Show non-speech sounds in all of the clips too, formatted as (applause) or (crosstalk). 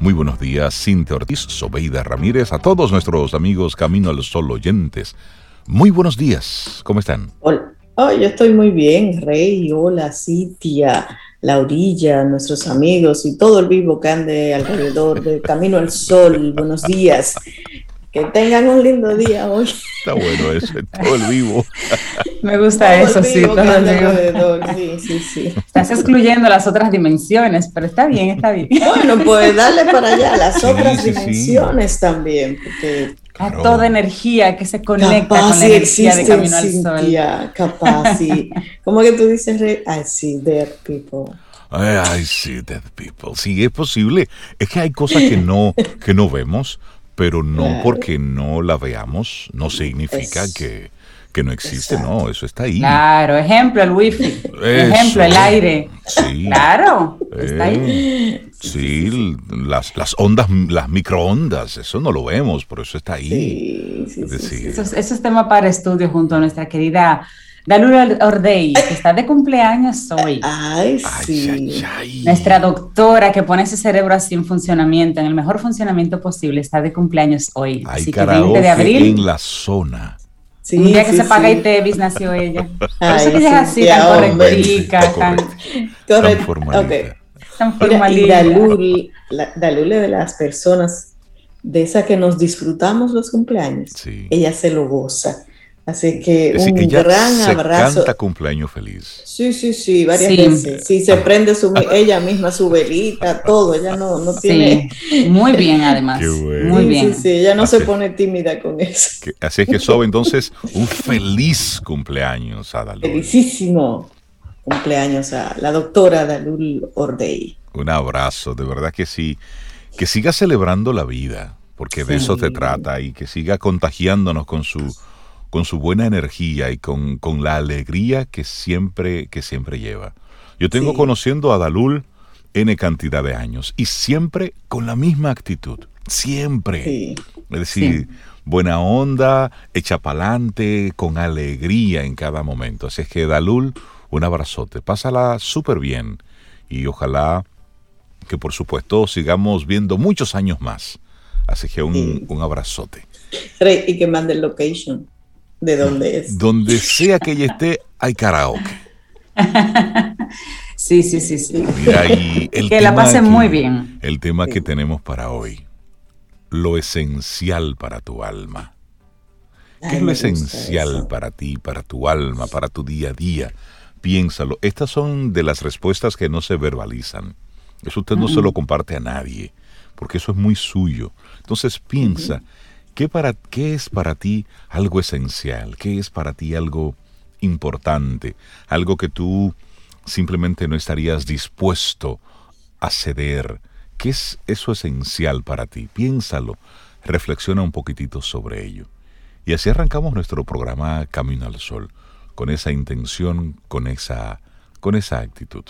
Muy buenos días, Cintia Ortiz, Sobeida Ramírez, a todos nuestros amigos Camino al Sol oyentes. Muy buenos días, ¿cómo están? Hola, oh, yo estoy muy bien, Rey, hola, Cintia, Laurilla, nuestros amigos y todo el vivo que ande alrededor de Camino al Sol. Buenos días. Que tengan un lindo día hoy. Está bueno eso, todo el vivo. (laughs) Me gusta eso, sí, todo el Sí, sí, sí. Estás excluyendo las otras dimensiones, pero está bien, está bien. Bueno, pues dale para allá las otras dimensiones también, porque a toda energía que se conecta con la energía de Camino al Sol. Capaz, sí. (laughs) Como que tú dices, I see dead people. I see dead people. Sí, es posible. Es que hay cosas que no, que no vemos, pero no porque no la veamos, no significa que, que, no existe, no, eso está ahí. Claro, ejemplo, el wifi, ejemplo, el aire. Sí. Claro, está ahí. Eh, sí, las, las ondas, las microondas, eso no lo vemos, pero eso está ahí. Sí, sí, eso, eso es tema para estudio junto a nuestra querida Dalula Ordey, que está de cumpleaños hoy. Ay, sí. Nuestra doctora que pone ese cerebro así en funcionamiento, en el mejor funcionamiento posible, está de cumpleaños hoy. Así que 20 de abril. en la zona. Sí, un día que se paga ITEVIS nació ella. Por eso que ella es así, tan correctica, tan, tan formalita. Tan formalita. Y Dalul, de las personas de esas que nos disfrutamos los cumpleaños. Ella se lo goza Así que un gran se abrazo. Canta cumpleaños feliz. Sí, sí, sí, varias veces. Sí, se prende su, (laughs) ella misma su velita, todo. Ella no, no tiene. Muy (laughs) bien, además. Muy bien. Sí, sí, ella no se pone tímida con eso. así es que, Sobe, entonces, un feliz cumpleaños a Dalul. Felicísimo cumpleaños a la doctora Dalul Ordey. Un abrazo, de verdad que sí. Que siga celebrando la vida, porque de eso se trata, y que siga contagiándonos con su con su buena energía y con, la alegría que siempre, que siempre lleva. Yo tengo conociendo a Dalul N cantidad de años y siempre con la misma actitud, siempre. Es decir, buena onda, echa pa'lante, con alegría en cada momento. Así es que Dalul, un abrazote, pásala súper bien y ojalá que por supuesto sigamos viendo muchos años más. Así que un, un abrazote. Y que mande el location de dónde es. Donde sea que ella esté, hay karaoke. (laughs) sí, sí, sí, sí. Mira, y el (laughs) que la pasen muy bien. El tema que tenemos para hoy, lo esencial para tu alma. ¿Qué es lo esencial para ti, para tu alma, para tu día a día? Piénsalo. Estas son de las respuestas que no se verbalizan. Eso usted no se lo comparte a nadie, porque eso es muy suyo. Entonces piensa, ¿Qué, para, ¿Qué es para ti algo esencial? ¿Qué es para ti algo importante? Algo que tú simplemente no estarías dispuesto a ceder. ¿Qué es eso esencial para ti? Piénsalo, reflexiona un poquitito sobre ello. Y así arrancamos nuestro programa Camino al Sol, con esa intención, con esa, con esa actitud.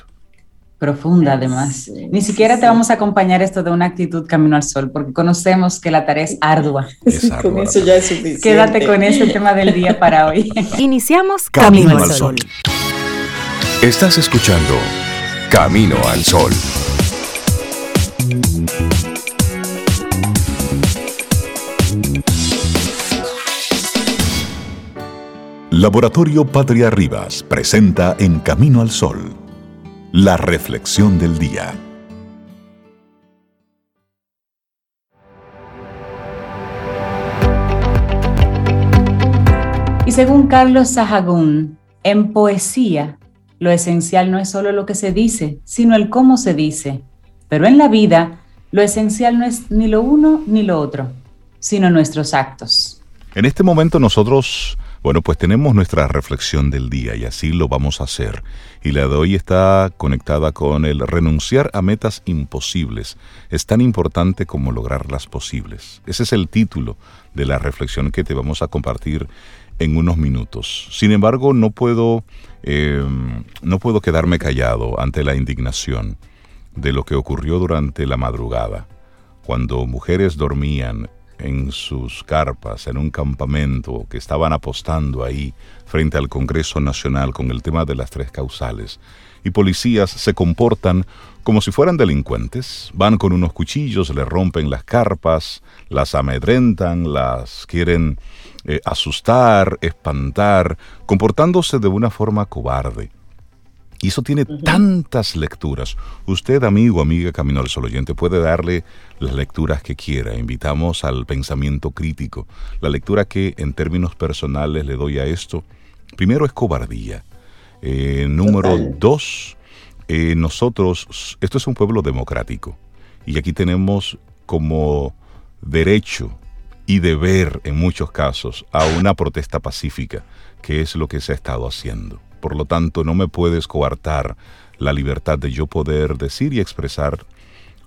Profunda además. Ni siquiera te vamos a acompañar esto de una actitud camino al sol, porque conocemos que la tarea es ardua. (laughs) con eso ya es suficiente. Quédate con ese (laughs) tema del día para hoy. (laughs) Iniciamos Camino, al sol. Estás escuchando Camino al Sol. Laboratorio Patria Rivas presenta En Camino al Sol la reflexión del día. Y según Carlos Sahagún, en poesía, lo esencial no es solo lo que se dice, sino el cómo se dice. Pero en la vida, lo esencial no es ni lo uno ni lo otro, sino nuestros actos. En este momento nosotros bueno, pues tenemos nuestra reflexión del día y así lo vamos a hacer. Y la de hoy está conectada con el renunciar a metas imposibles. Es tan importante como lograrlas posibles. Ese es el título de la reflexión que te vamos a compartir en unos minutos. Sin embargo, no puedo, em, no puedo quedarme callado ante la indignación de lo que ocurrió durante la madrugada, cuando mujeres dormían en sus carpas, en un campamento, que estaban apostando ahí frente al Congreso Nacional con el tema de las tres causales. Y policías se comportan como si fueran delincuentes, van con unos cuchillos, le rompen las carpas, las amedrentan, las quieren eh, asustar, espantar, comportándose de una forma cobarde. Y eso tiene tantas lecturas. Usted, amigo, amiga Camino al Sol oyente, puede darle las lecturas que quiera. Invitamos al pensamiento crítico. La lectura que en términos personales le doy a esto, primero es cobardía. Eh, número dos, eh, nosotros, esto es un pueblo democrático. Y aquí tenemos como derecho y deber, en muchos casos, a una protesta pacífica, que es lo que se ha estado haciendo. Por lo tanto, no me puedes coartar la libertad de yo poder decir y expresar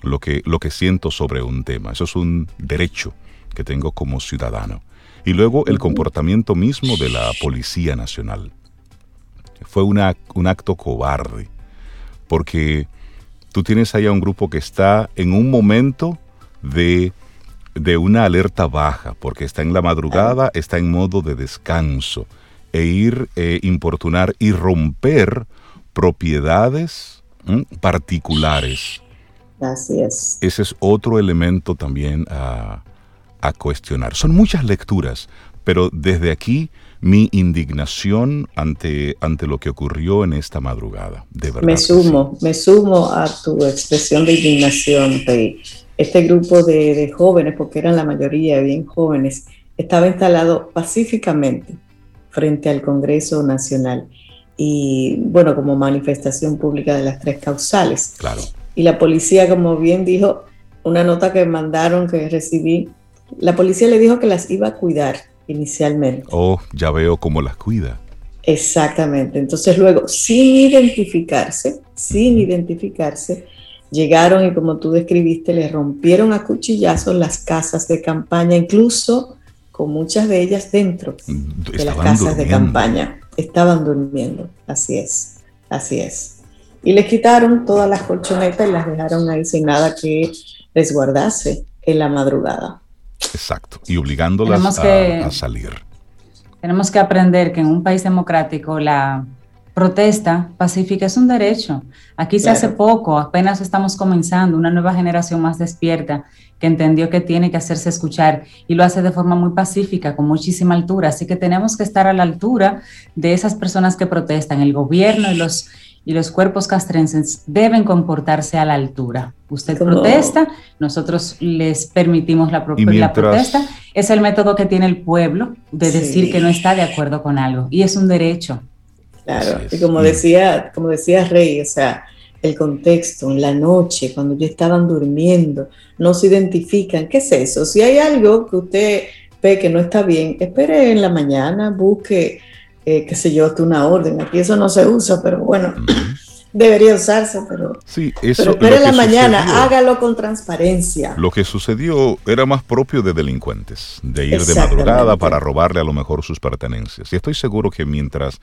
lo que, lo que siento sobre un tema. Eso es un derecho que tengo como ciudadano. Y luego el comportamiento mismo de la Policía Nacional. Fue una, un acto cobarde, porque tú tienes ahí a un grupo que está en un momento de, de una alerta baja, porque está en la madrugada, está en modo de descanso e ir eh, importunar y romper propiedades particulares. Así es. Ese es otro elemento también a, a cuestionar. Son muchas lecturas, pero desde aquí mi indignación ante, ante lo que ocurrió en esta madrugada. De verdad. Me sumo, me sumo a tu expresión de indignación, Este grupo de, de, jóvenes, porque eran la mayoría bien jóvenes, estaba instalado pacíficamente frente al Congreso Nacional y bueno, como manifestación pública de las tres causales. Claro. Y la policía, como bien dijo, una nota que mandaron que recibí, la policía le dijo que las iba a cuidar inicialmente. Oh, ya veo cómo las cuida. Exactamente. Entonces luego, sin identificarse, sin identificarse, llegaron y como tú describiste, le rompieron a cuchillazos las casas de campaña, incluso con muchas de ellas dentro de las casas de campaña. Estaban durmiendo, así es, así es. Y les quitaron todas las colchonetas y las dejaron ahí sin nada que resguardase en la madrugada. Exacto, y obligándolas a, salir. Tenemos que aprender que en un país democrático la protesta pacífica es un derecho. Aquí se hace poco, apenas estamos comenzando, una nueva generación más despierta que entendió que tiene que hacerse escuchar y lo hace de forma muy pacífica, con muchísima altura. Así que tenemos que estar a la altura de esas personas que protestan. El gobierno y los, y los cuerpos castrenses deben comportarse a la altura. Usted protesta, nosotros les permitimos la, la, protesta. Es el método que tiene el pueblo de decir que no está de acuerdo con algo y es un derecho. Claro, y como decía, como decía Rey, o sea, el contexto, en la noche, cuando ya estaban durmiendo, no se identifican. ¿Qué es eso? Si hay algo que usted ve que no está bien, espere en la mañana, busque, eh, qué sé yo, una orden. Aquí eso no se usa, pero bueno, (clears throat) debería usarse, pero, sí, eso, pero espere en la mañana, hágalo con transparencia. Lo que sucedió era más propio de delincuentes, de ir de madrugada para robarle a lo mejor sus pertenencias. Y estoy seguro que mientras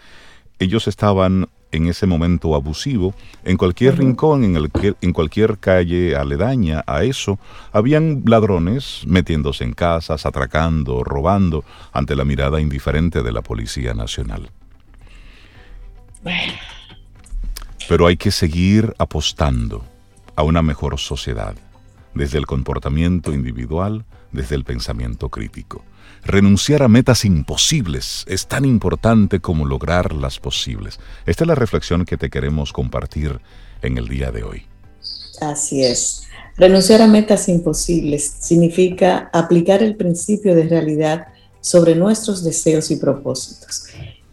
ellos estaban en ese momento abusivo, en cualquier rincón, en, el, en cualquier calle aledaña a eso, habían ladrones metiéndose en casas, atracando, robando, ante la mirada indiferente de la Policía Nacional. Pero hay que seguir apostando a una mejor sociedad, desde el comportamiento individual, desde el pensamiento crítico. Renunciar a metas imposibles es tan importante como lograr las posibles. Esta es la reflexión que te queremos compartir en el día de hoy. Así es. Renunciar a metas imposibles significa aplicar el principio de realidad sobre nuestros deseos y propósitos.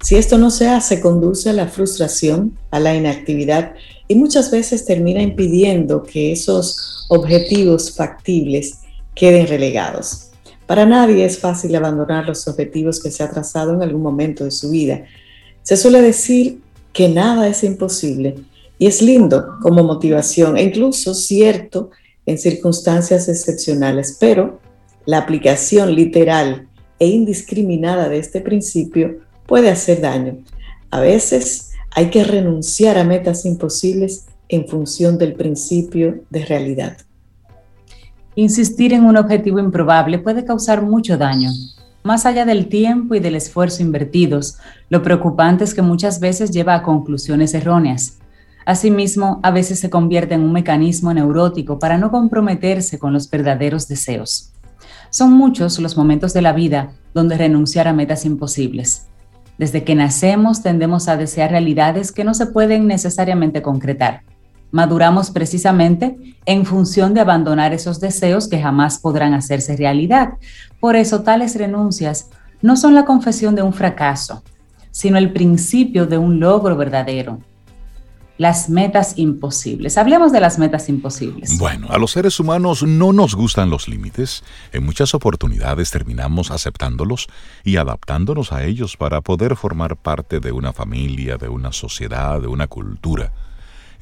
Si esto no se hace, conduce a la frustración, a la inactividad y muchas veces termina impidiendo que esos objetivos factibles queden relegados. Para nadie es fácil abandonar los objetivos que se ha trazado en algún momento de su vida. Se suele decir que nada es imposible y es lindo como motivación e incluso cierto en circunstancias excepcionales, pero la aplicación literal e indiscriminada de este principio puede hacer daño. A veces hay que renunciar a metas imposibles en función del principio de realidad. Insistir en un objetivo improbable puede causar mucho daño. Más allá del tiempo y del esfuerzo invertidos, lo preocupante es que muchas veces lleva a conclusiones erróneas. Asimismo, a veces se convierte en un mecanismo neurótico para no comprometerse con los verdaderos deseos. Son muchos los momentos de la vida donde renunciar a metas imposibles. Desde que nacemos tendemos a desear realidades que no se pueden necesariamente concretar. Maduramos precisamente en función de abandonar esos deseos que jamás podrán hacerse realidad. Por eso tales renuncias no son la confesión de un fracaso, sino el principio de un logro verdadero las metas imposibles. Hablemos de las metas imposibles. Bueno, a los seres humanos no nos gustan los límites. En muchas oportunidades terminamos aceptándolos y adaptándonos a ellos para poder formar parte de una familia, de una sociedad, de una cultura.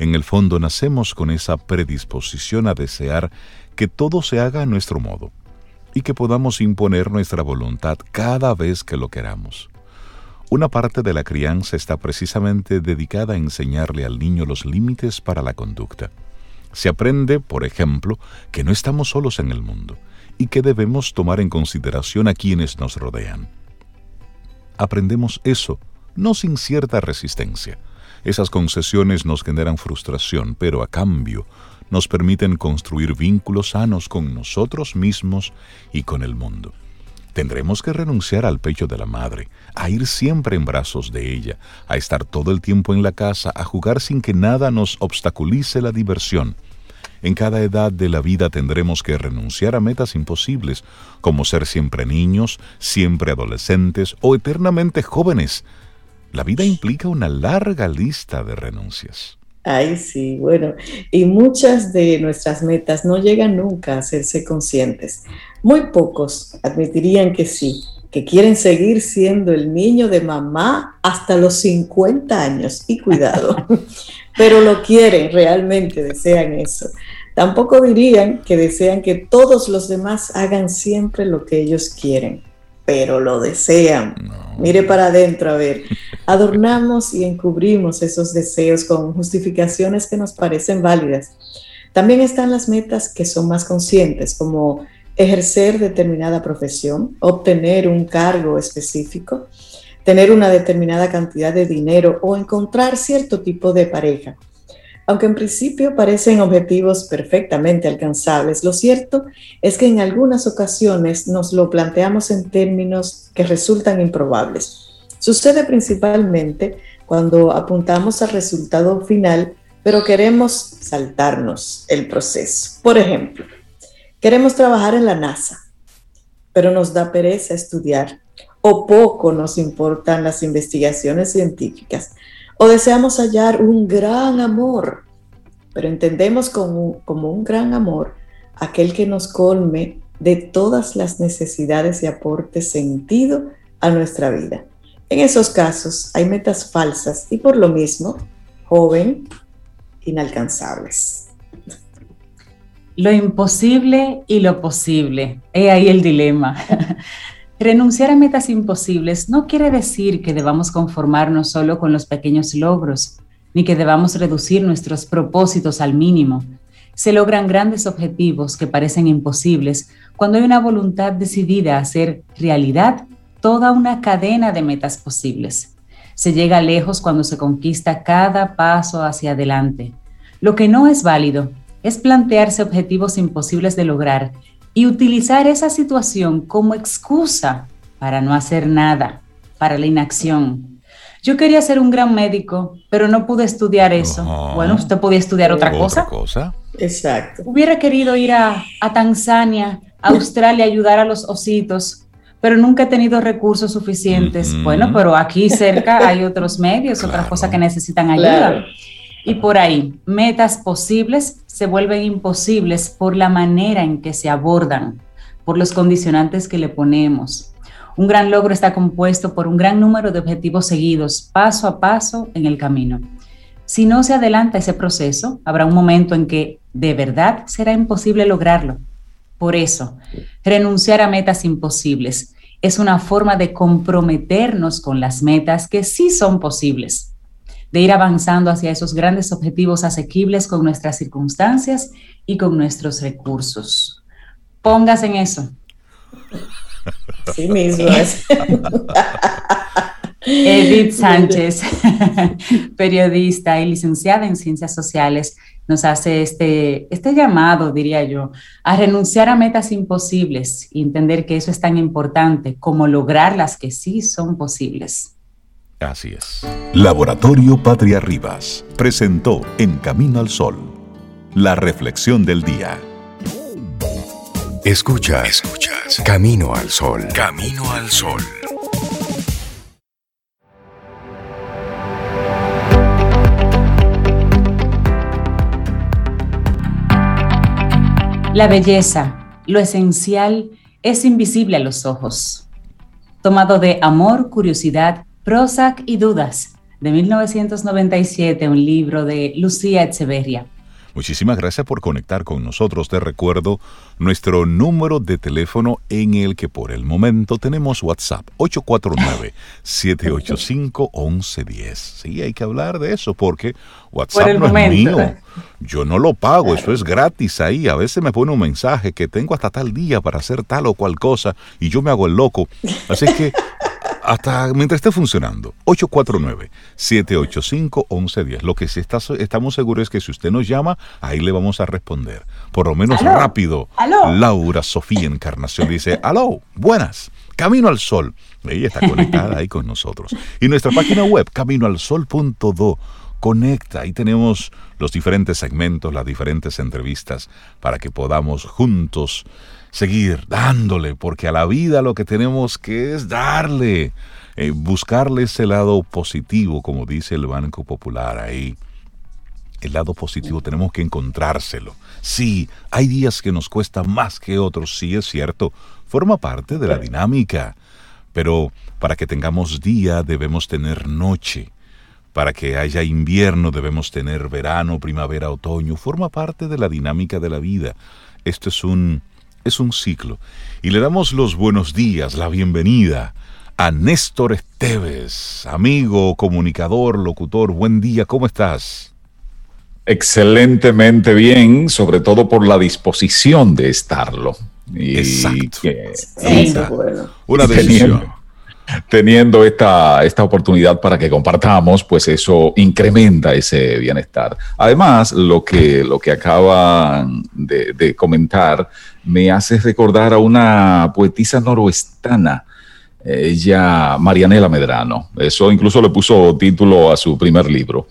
En el fondo nacemos con esa predisposición a desear que todo se haga a nuestro modo y que podamos imponer nuestra voluntad cada vez que lo queramos. Una parte de la crianza está precisamente dedicada a enseñarle al niño los límites para la conducta. Se aprende, por ejemplo, que no estamos solos en el mundo y que debemos tomar en consideración a quienes nos rodean. Aprendemos eso, no sin cierta resistencia. Esas concesiones nos generan frustración, pero a cambio nos permiten construir vínculos sanos con nosotros mismos y con el mundo. Tendremos que renunciar al pecho de la madre, a ir siempre en brazos de ella, a estar todo el tiempo en la casa, a jugar sin que nada nos obstaculice la diversión. En cada edad de la vida tendremos que renunciar a metas imposibles, como ser siempre niños, siempre adolescentes o eternamente jóvenes. La vida implica una larga lista de renuncias. Ay, sí, bueno, y muchas de nuestras metas no llegan nunca a hacerse conscientes. Muy pocos admitirían que sí, que quieren seguir siendo el niño de mamá hasta los 50 años, y cuidado, (laughs) pero lo quieren, realmente desean eso. Tampoco dirían que desean que todos los demás hagan siempre lo que ellos quieren pero lo desean. Mire para adentro, a ver. Adornamos y encubrimos esos deseos con justificaciones que nos parecen válidas. También están las metas que son más conscientes, como ejercer determinada profesión, obtener un cargo específico, tener una determinada cantidad de dinero o encontrar cierto tipo de pareja. Aunque en principio parecen objetivos perfectamente alcanzables, lo cierto es que en algunas ocasiones nos lo planteamos en términos que resultan improbables. Sucede principalmente cuando apuntamos al resultado final, pero queremos saltarnos el proceso. Por ejemplo, queremos trabajar en la NASA, pero nos da pereza estudiar o poco nos importan las investigaciones científicas o deseamos hallar un gran amor, pero entendemos como, como un gran amor aquel que nos colme de todas las necesidades y aporte sentido a nuestra vida. En esos casos hay metas falsas y por lo mismo, joven, inalcanzables. Lo imposible y lo posible. He ahí el dilema. (laughs) Renunciar a metas imposibles no quiere decir que debamos conformarnos solo con los pequeños logros, ni que debamos reducir nuestros propósitos al mínimo. Se logran grandes objetivos que parecen imposibles cuando hay una voluntad decidida a hacer realidad toda una cadena de metas posibles. Se llega lejos cuando se conquista cada paso hacia adelante. Lo que no es válido es plantearse objetivos imposibles de lograr y utilizar esa situación como excusa para no hacer nada, para la inacción. Yo quería ser un gran médico, pero no pude estudiar eso. Bueno, usted podía estudiar otra, cosa. cosa. Exacto. Hubiera querido ir a, a Tanzania, a Australia, ayudar a los ositos, pero nunca he tenido recursos suficientes. Bueno, pero aquí cerca hay otros medios, otras cosas que necesitan ayuda. Y por ahí, metas posibles se vuelven imposibles por la manera en que se abordan, por los condicionantes que le ponemos. Un gran logro está compuesto por un gran número de objetivos seguidos paso a paso en el camino. Si no se adelanta ese proceso, habrá un momento en que de verdad será imposible lograrlo. Por eso, renunciar a metas imposibles es una forma de comprometernos con las metas que sí son posibles de ir avanzando hacia esos grandes objetivos asequibles con nuestras circunstancias y con nuestros recursos. Póngase en eso. Sí mismo (laughs) Edith Sánchez, (laughs) periodista y licenciada en Ciencias Sociales, nos hace este, este llamado, diría yo, a renunciar a metas imposibles y entender que eso es tan importante como lograr las que sí son posibles. Así es. Laboratorio Patria Rivas presentó En Camino al Sol, la reflexión del día. Escuchas, escuchas. Camino al Sol. Camino al Sol. La belleza, lo esencial, es invisible a los ojos. Tomado de Amor, Curiosidad, Prozac y Dudas, de 1997, un libro de Lucía Echeverria. Muchísimas gracias por conectar con nosotros. Te recuerdo nuestro número de teléfono en el que por el momento tenemos WhatsApp 849-785-1110. Sí, hay que hablar de eso porque WhatsApp no es mío. Yo no lo pago, eso es gratis ahí. A veces me pone un mensaje que tengo hasta tal día para hacer tal o cual cosa y yo me hago el loco. Así que hasta mientras esté funcionando. 849-785-1110. Lo que sí está, estamos seguros es que si usted nos llama, ahí le vamos a responder. Por lo menos rápido. Laura Sofía Encarnación dice, aló, buenas. Camino al Sol. Ella está conectada ahí con nosotros. Y nuestra página web, caminoalsol.do. Conecta, ahí tenemos los diferentes segmentos, las diferentes entrevistas para que podamos juntos seguir dándole, porque a la vida lo que tenemos que es darle, eh, buscarle ese lado positivo, como dice el Banco Popular ahí. El lado positivo tenemos que encontrárselo. Sí, hay días que nos cuesta más que otros, sí es cierto, forma parte de la dinámica. Pero para que tengamos día debemos tener noche. Para que haya invierno debemos tener verano, primavera, otoño. Forma parte de la dinámica de la vida. Esto es un es un ciclo. Y le damos los buenos días, la bienvenida a Néstor Esteves, amigo, comunicador, locutor. Buen día, ¿cómo estás? Excelentemente bien, sobre todo por la disposición de estarlo. Exacto. Una decisión teniendo esta, esta oportunidad para que compartamos, pues eso incrementa ese bienestar. Además, lo que, lo que acaban de, comentar me hace recordar a una poetisa noroestana, ella, Marianela Medrano. Eso incluso le puso título a su primer libro.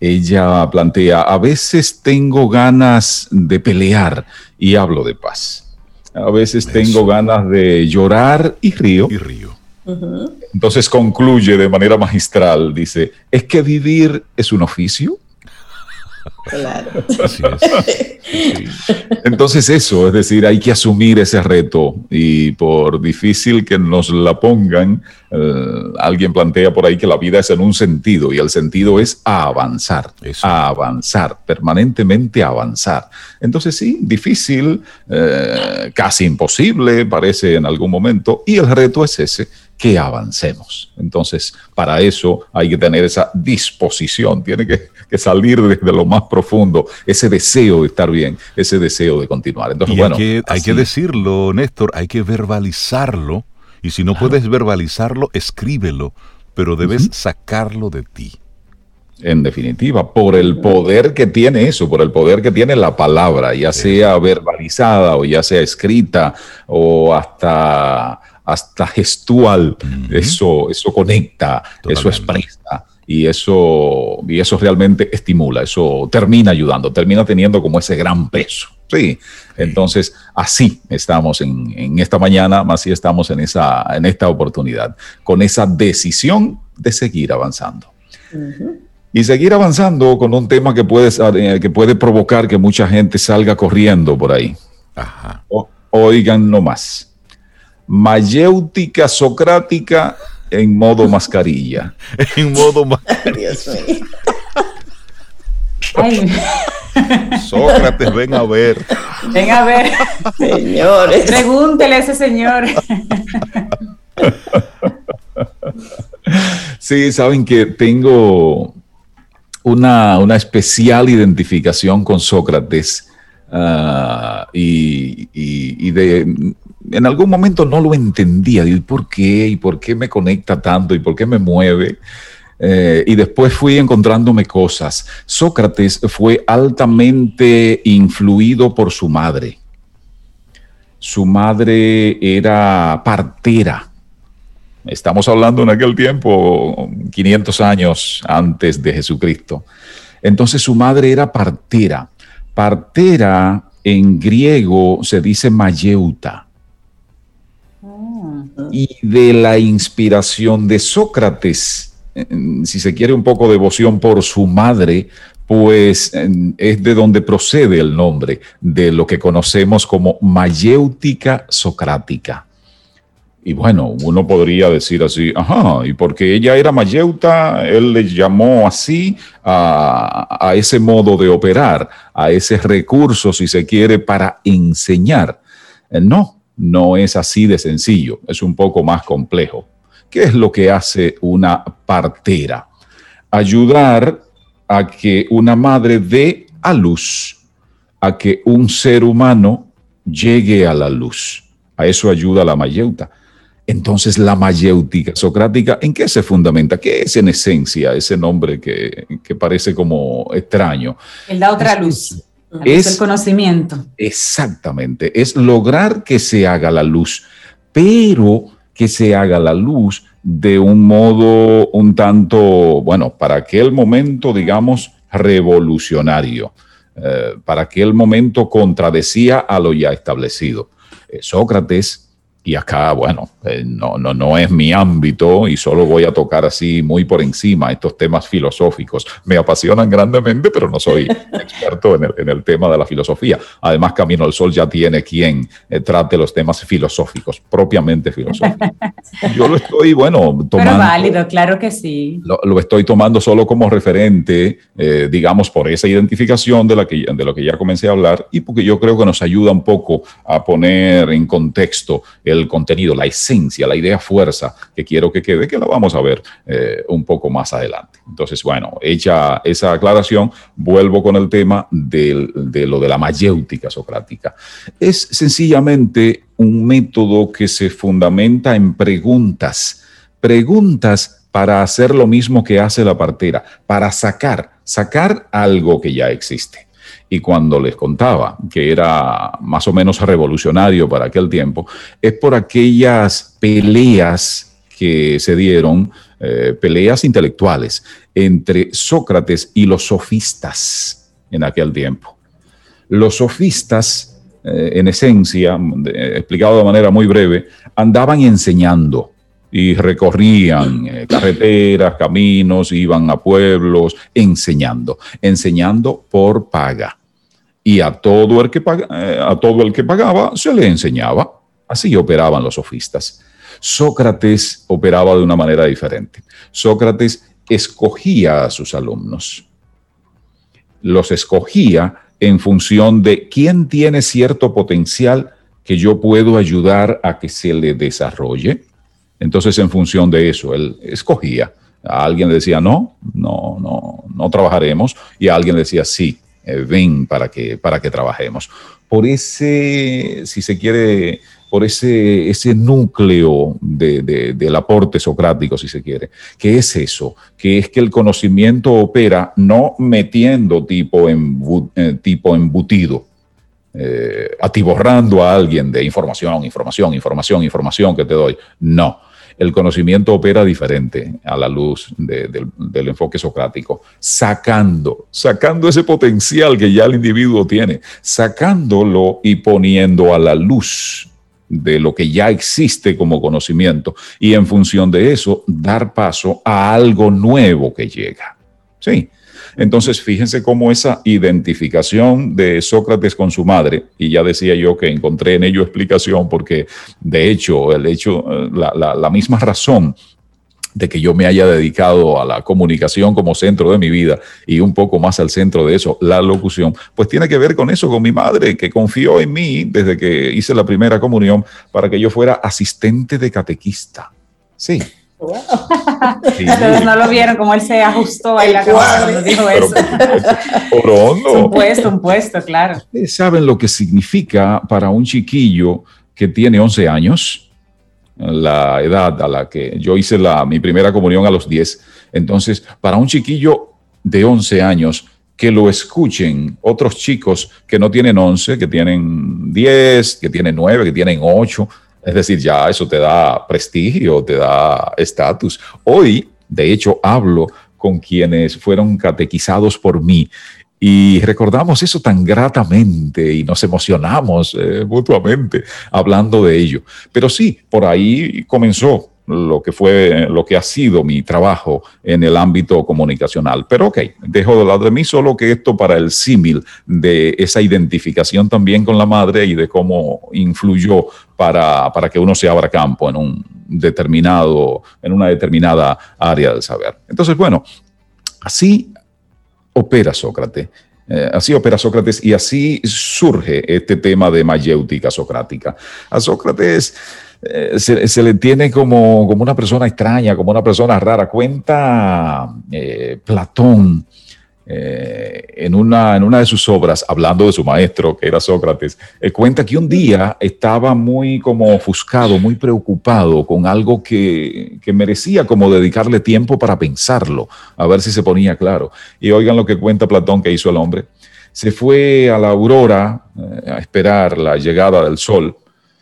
Ella plantea, a veces tengo ganas de pelear y hablo de paz. A veces tengo ganas de llorar y río. Y río entonces concluye de manera magistral, dice, ¿es que vivir es un oficio? Claro. (laughs) Entonces eso, es decir, hay que asumir ese reto y por difícil que nos la pongan, eh, alguien plantea por ahí que la vida es en un sentido y el sentido es a avanzar, a avanzar, permanentemente avanzar. Entonces sí, difícil, eh, casi imposible parece en algún momento y el reto es ese que avancemos. Entonces, para eso hay que tener esa disposición, tiene que, salir desde lo más profundo, ese deseo de estar bien, ese deseo de continuar. Entonces, bueno, hay que, decirlo, Néstor, hay que verbalizarlo, y si no puedes verbalizarlo, escríbelo, pero debes sacarlo de ti. En definitiva, por el poder que tiene eso, por el poder que tiene la palabra, ya sea verbalizada o ya sea escrita o hasta hasta gestual, eso, eso conecta, eso expresa y eso, y eso realmente estimula, eso termina ayudando, termina teniendo como ese gran peso. Sí, entonces así estamos en, esta mañana, así estamos en, esa, en esta oportunidad, con esa decisión de seguir avanzando. Y seguir avanzando con un tema que puede, eh, que puede provocar que mucha gente salga corriendo por ahí. Ajá. oigan nomás mayéutica socrática en modo mascarilla. (laughs) en modo mascarilla. Sócrates, ven a ver. Ven a ver. Señores. Pregúntele a ese señor. Sí, saben que tengo una, una especial identificación con Sócrates Ah, y, de, en algún momento no lo entendía. ¿Y por qué? ¿Y por qué me conecta tanto? ¿Y por qué me mueve? Eh, y después fui encontrándome cosas. Sócrates fue altamente influido por su madre. Su madre era partera. Estamos hablando en aquel tiempo, 500 años antes de Jesucristo. Entonces su madre era partera. Partera en griego se dice mayeuta. Y de la inspiración de Sócrates, si se quiere un poco devoción por su madre, pues es de donde procede el nombre de lo que conocemos como mayéutica socrática. Y bueno, uno podría decir así, ajá, y porque ella era mayeuta, él le llamó así a, ese modo de operar, a ese recurso, si se quiere, para enseñar. Eh, no, no es así de sencillo, es un poco más complejo. ¿Qué es lo que hace una partera? Ayudar a que una madre dé a luz, a que un ser humano llegue a la luz. A eso ayuda la mayeuta. Entonces, la mayéutica socrática, ¿en qué se fundamenta? ¿Qué es en esencia ese nombre que, parece como extraño? En la otra luz. Es el conocimiento. Exactamente, es lograr que se haga la luz, pero que se haga la luz de un modo un tanto, bueno, para aquel momento, digamos, revolucionario, eh, para aquel momento contradecía a lo ya establecido. Eh, Sócrates y acá, bueno, eh, no, no, no es mi ámbito y solo voy a tocar así muy por encima estos temas filosóficos. Me apasionan grandemente, pero no soy (laughs) experto en el, en el tema de la filosofía. Además, Camino al Sol ya tiene quien eh, trate los temas filosóficos, propiamente filosóficos. (laughs) Yo lo estoy, bueno, tomando. Pero válido, claro que sí. Lo, estoy tomando solo como referente, eh, digamos, por esa identificación de, la que, de lo que ya comencé a hablar y porque yo creo que nos ayuda un poco a poner en contexto el el contenido, la esencia, la idea fuerza que quiero que quede, que la vamos a ver eh, un poco más adelante. Entonces, bueno, hecha esa aclaración, vuelvo con el tema de, de lo de la mayéutica socrática. Es sencillamente un método que se fundamenta en preguntas, preguntas para hacer lo mismo que hace la partera, para sacar, sacar algo que ya existe. Y cuando les contaba que era más o menos revolucionario para aquel tiempo, es por aquellas peleas que se dieron, eh, peleas intelectuales entre Sócrates y los sofistas en aquel tiempo. Los sofistas, eh, en esencia, explicado de manera muy breve, andaban enseñando y recorrían eh, carreteras, caminos, iban a pueblos, enseñando, enseñando por paga. Y a todo el que, eh, a todo el que pagaba se le enseñaba. Así operaban los sofistas. Sócrates operaba de una manera diferente. Sócrates escogía a sus alumnos. Los escogía en función de quién tiene cierto potencial que yo puedo ayudar a que se le desarrolle entonces, en función de eso, él escogía. A alguien le decía, no, no, no, no trabajaremos. Y a alguien le decía, sí, eh, ven para que, para que trabajemos. Por ese, si se quiere, por ese, ese núcleo del aporte socrático, si se quiere. ¿Qué es eso? Que es que el conocimiento opera no metiendo tipo, eh, tipo embutido, eh, atiborrando a alguien de información, información, información, información que te doy. No, el conocimiento opera diferente a la luz del, enfoque socrático, sacando, sacando ese potencial que ya el individuo tiene, sacándolo y poniendo a la luz de lo que ya existe como conocimiento y en función de eso dar paso a algo nuevo que llega. Sí, entonces, fíjense cómo esa identificación de Sócrates con su madre, y ya decía yo que encontré en ello explicación, porque de hecho, el hecho, eh, la, misma razón de que yo me haya dedicado a la comunicación como centro de mi vida y un poco más al centro de eso, la locución, pues tiene que ver con eso, con mi madre, que confió en mí desde que hice la primera comunión para que yo fuera asistente de catequista. Sí, Ustedes no lo vieron como él se ajustó ahí la cabeza cuando dijo eso. un puesto, un puesto, claro. Ustedes saben lo que significa para un chiquillo que tiene 11 años, la edad a la que yo hice la, mi primera comunión a los 10. Entonces, para un chiquillo de 11 años, que lo escuchen otros chicos que no tienen 11, que tienen 10, que tienen 9, que tienen 8. Es decir, ya eso te da prestigio, te da estatus. Hoy, de hecho, hablo con quienes fueron catequizados por mí y recordamos eso tan gratamente y nos emocionamos eh, mutuamente hablando de ello. Pero sí, por ahí comenzó lo que fue, lo que ha sido mi trabajo en el ámbito comunicacional. Pero ok, dejo de lado de mí solo que esto para el símil de esa identificación también con la madre y de cómo influyó para, para que uno se abra campo en un determinado, en una determinada área del saber. Entonces, bueno, así opera Sócrates. Eh, así opera Sócrates y así surge este tema de mayéutica socrática. A Sócrates eh, se, le tiene como, como, una persona extraña, como una persona rara. Cuenta eh, Platón eh, en, una, en una de sus obras, hablando de su maestro, que era Sócrates, cuenta que un día estaba muy como ofuscado, muy preocupado con algo que, que, merecía como dedicarle tiempo para pensarlo, a ver si se ponía claro. Y oigan lo que cuenta Platón que hizo el hombre. Se fue a la aurora a esperar la llegada del sol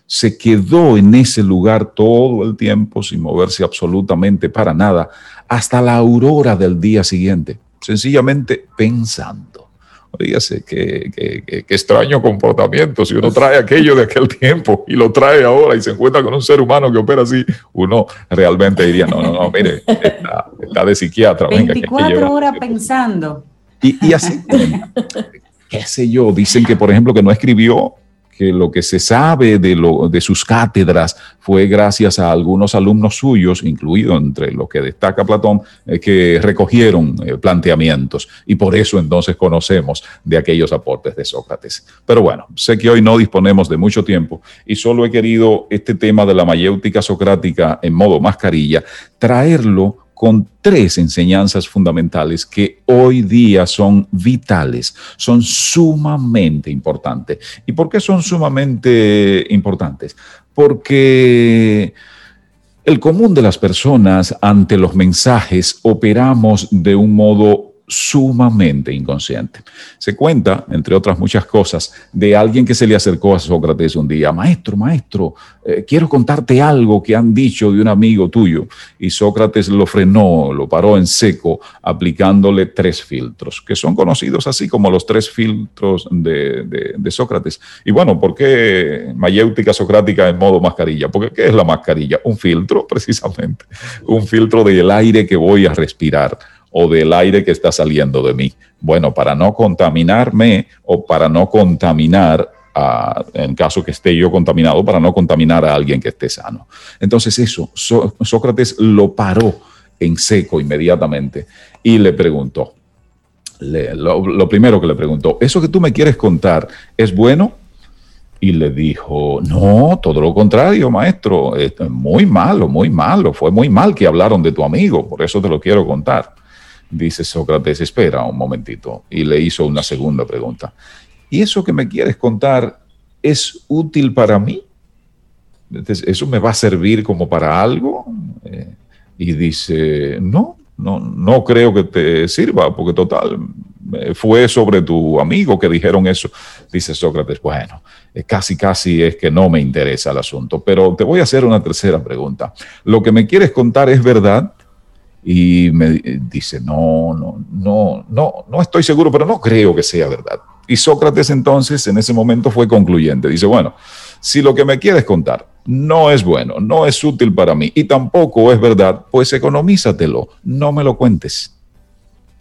se quedó en ese lugar todo el tiempo sin moverse absolutamente para nada hasta la aurora del día siguiente, sencillamente pensando. Oígase, qué, qué, extraño comportamiento. Si uno trae aquello de aquel tiempo y lo trae ahora y se encuentra con un ser humano que opera así, uno realmente diría, no, no, no, mire, está, de psiquiatra. 24 horas pensando. Y, y así, qué sé yo, dicen que, por ejemplo, que no escribió que lo que se sabe de, lo, de sus cátedras fue gracias a algunos alumnos suyos, incluido entre los que destaca Platón, eh, que recogieron eh, planteamientos y por eso entonces conocemos de aquellos aportes de Sócrates. Pero bueno, sé que hoy no disponemos de mucho tiempo y solo he querido este tema de la mayéutica socrática en modo mascarilla traerlo con tres enseñanzas fundamentales que hoy día son vitales, son sumamente importantes. ¿Y por qué son sumamente importantes? Porque el común de las personas ante los mensajes operamos de un modo sumamente inconsciente. Se cuenta, entre otras muchas cosas, de alguien que se le acercó a Sócrates un día, maestro, maestro, eh, quiero contarte algo que han dicho de un amigo tuyo. Y Sócrates lo frenó, lo paró en seco, aplicándole tres filtros, que son conocidos así como los tres filtros de, de Sócrates. Y bueno, ¿por qué mayéutica socrática en modo mascarilla? Porque ¿qué es la mascarilla? Un filtro, (laughs) precisamente, un filtro del aire que voy a respirar o del aire que está saliendo de mí. Bueno, para no contaminarme o para no contaminar, en caso que esté yo contaminado, para no contaminar a alguien que esté sano. Entonces eso, Sócrates lo paró en seco inmediatamente y le preguntó, lo, primero que le preguntó, ¿eso que tú me quieres contar es bueno? Y le dijo, no, todo lo contrario, maestro, es muy malo, muy malo, fue muy mal que hablaron de tu amigo, por eso te lo quiero contar. Dice Sócrates, espera un momentito. Y le hizo una segunda pregunta. ¿Y eso que me quieres contar es útil para mí? ¿Eso me va a servir como para algo? Eh, y dice, no, no, no creo que te sirva, porque total, fue sobre tu amigo que dijeron eso. Dice Sócrates, bueno, eh, casi, casi es que no me interesa el asunto, pero te voy a hacer una tercera pregunta. ¿Lo que me quieres contar es verdad? Y me dice, no, no, no, no, no estoy seguro, pero no creo que sea verdad. Y Sócrates entonces en ese momento fue concluyente. Dice, bueno, si lo que me quieres contar no es bueno, no es útil para mí y tampoco es verdad, pues economízatelo, no me lo cuentes.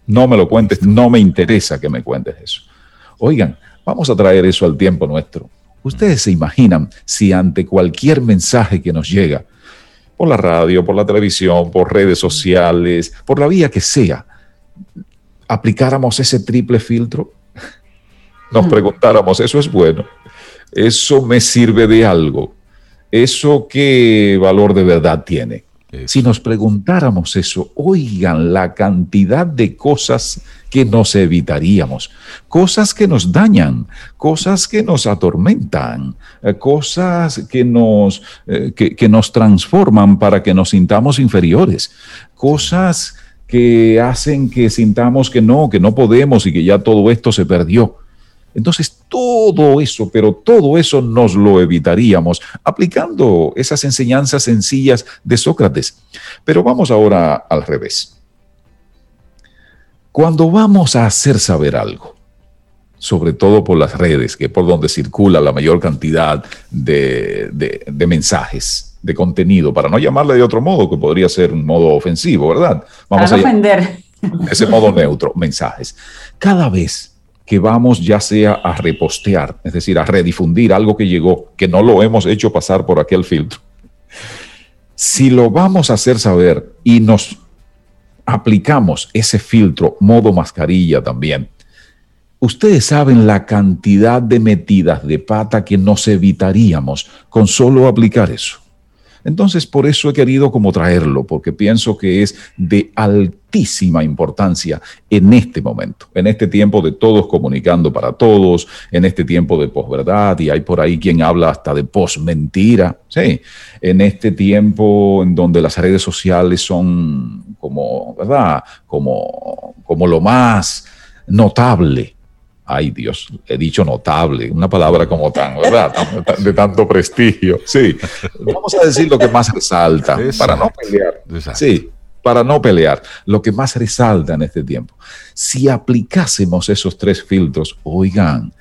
No me lo cuentes, no me interesa que me cuentes eso. Oigan, vamos a traer eso al tiempo nuestro. Ustedes se imaginan si ante cualquier mensaje que nos llega, por la radio, por la televisión, por redes sociales, por la vía que sea, aplicáramos ese triple filtro, (laughs) nos preguntáramos, ¿eso es bueno? ¿Eso me sirve de algo? ¿Eso qué valor de verdad tiene? Si nos preguntáramos eso, oigan la cantidad de cosas que nos evitaríamos, cosas que nos dañan, cosas que nos atormentan, eh, cosas que nos, eh, que, nos transforman para que nos sintamos inferiores, cosas que hacen que sintamos que no, que no podemos y que ya todo esto se perdió. Entonces, todo eso, pero todo eso nos lo evitaríamos aplicando esas enseñanzas sencillas de Sócrates. Pero vamos ahora al revés. Cuando vamos a hacer saber algo, sobre todo por las redes, que es por donde circula la mayor cantidad de, mensajes, de contenido, para no llamarle de otro modo, que podría ser un modo ofensivo, ¿verdad? Vamos a ofender. Ese modo neutro, mensajes. Cada vez que vamos ya sea a repostear, es decir, a redifundir algo que llegó, que no lo hemos hecho pasar por aquel filtro. Si lo vamos a hacer saber y nos aplicamos ese filtro modo mascarilla también, ustedes saben la cantidad de metidas de pata que nos evitaríamos con solo aplicar eso. Entonces, por eso he querido como traerlo, porque pienso que es de altísima importancia en este momento, en este tiempo de todos comunicando para todos, en este tiempo de posverdad, y hay por ahí quien habla hasta de posmentira, sí, en este tiempo en donde las redes sociales son como, ¿verdad? Como, como lo más notable ay Dios, he dicho notable, una palabra como tan, ¿verdad? de tanto prestigio. Sí, vamos a decir lo que más resalta, para no pelear. Sí, para no pelear, lo que más resalta en este tiempo. Si aplicásemos esos tres filtros, oigan,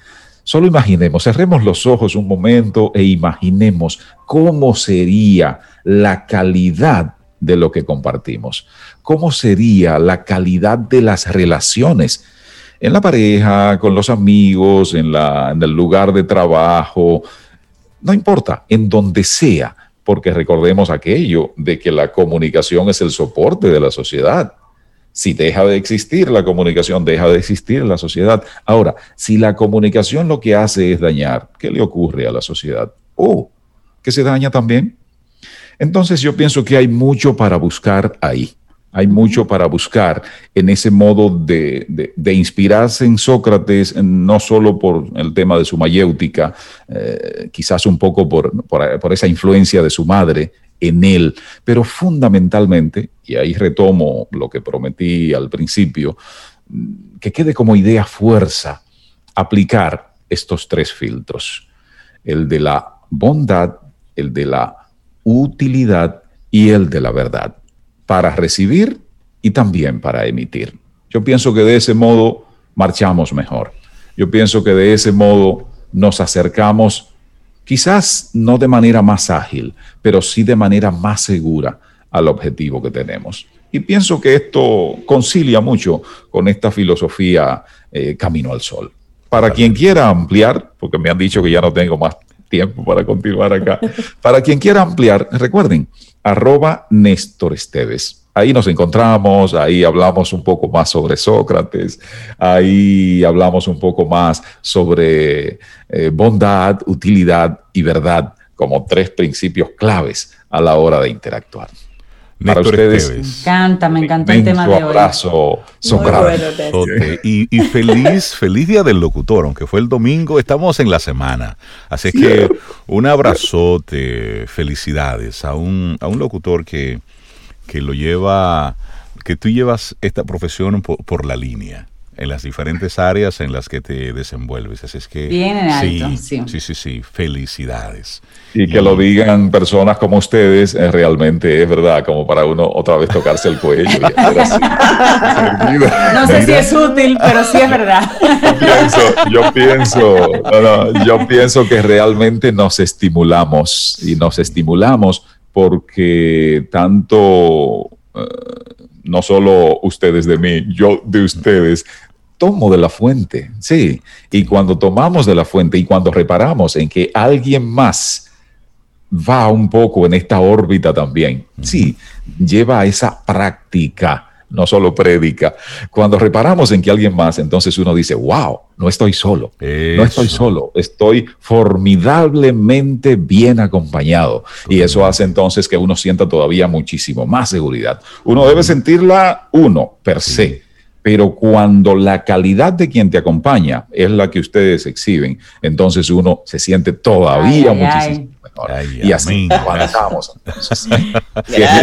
solo imaginemos, cerremos los ojos un momento e imaginemos cómo sería la calidad de lo que compartimos, cómo sería la calidad de las relaciones en la pareja, con los amigos, en, el lugar de trabajo, no importa, en donde sea, porque recordemos aquello de que la comunicación es el soporte de la sociedad. Si deja de existir la comunicación, deja de existir la sociedad. Ahora, si la comunicación lo que hace es dañar, ¿qué le ocurre a la sociedad? Oh, que se daña también. Entonces yo pienso que hay mucho para buscar ahí. Hay mucho para buscar en ese modo de, inspirarse en Sócrates, no solo por el tema de su mayéutica, eh, quizás un poco por, por, esa influencia de su madre en él, pero fundamentalmente, y ahí retomo lo que prometí al principio, que quede como idea fuerza aplicar estos tres filtros, el de la bondad, el de la utilidad y el de la verdad para recibir y también para emitir. Yo pienso que de ese modo marchamos mejor. Yo pienso que de ese modo nos acercamos, quizás no de manera más ágil, pero sí de manera más segura al objetivo que tenemos. Y pienso que esto concilia mucho con esta filosofía eh, Camino al Sol. Para quien quiera ampliar, porque me han dicho que ya no tengo más tiempo para continuar acá, para quien quiera ampliar, recuerden, arroba Néstor Esteves. Ahí nos encontramos, ahí hablamos un poco más sobre Sócrates, ahí hablamos un poco más sobre eh, bondad, utilidad y verdad como tres principios claves a la hora de interactuar. Para ustedes. Me encanta, me encanta el tema de hoy. abrazo, y, y, feliz, (laughs) feliz día del locutor, aunque fue el domingo, estamos en la semana. Así que un abrazote, felicidades a un, a un locutor que, que lo lleva, que tú llevas esta profesión por la línea en las diferentes áreas en las que te desenvuelves. Así es que sí, sí, sí, sí, felicidades. Y que lo digan personas como ustedes, eh, realmente es verdad, como para uno otra vez tocarse el cuello. (laughs) no sé si es útil, pero sí es verdad. Yo pienso, yo pienso, que realmente nos estimulamos y nos estimulamos porque tanto... Eh, no solo ustedes de mí, yo de ustedes, tomo de la fuente, sí. Y cuando tomamos de la fuente y cuando reparamos en que alguien más va un poco en esta órbita también, sí, lleva a esa práctica no solo predica. Cuando reparamos en que alguien más, entonces uno dice, wow, no estoy solo, no estoy solo, estoy formidablemente bien acompañado. Y eso hace entonces que uno sienta todavía muchísimo más seguridad. Uno debe sentirla uno, per se pero cuando la calidad de quien te acompaña es la que ustedes exhiben, entonces uno se siente todavía muchísimo y así avanzamos.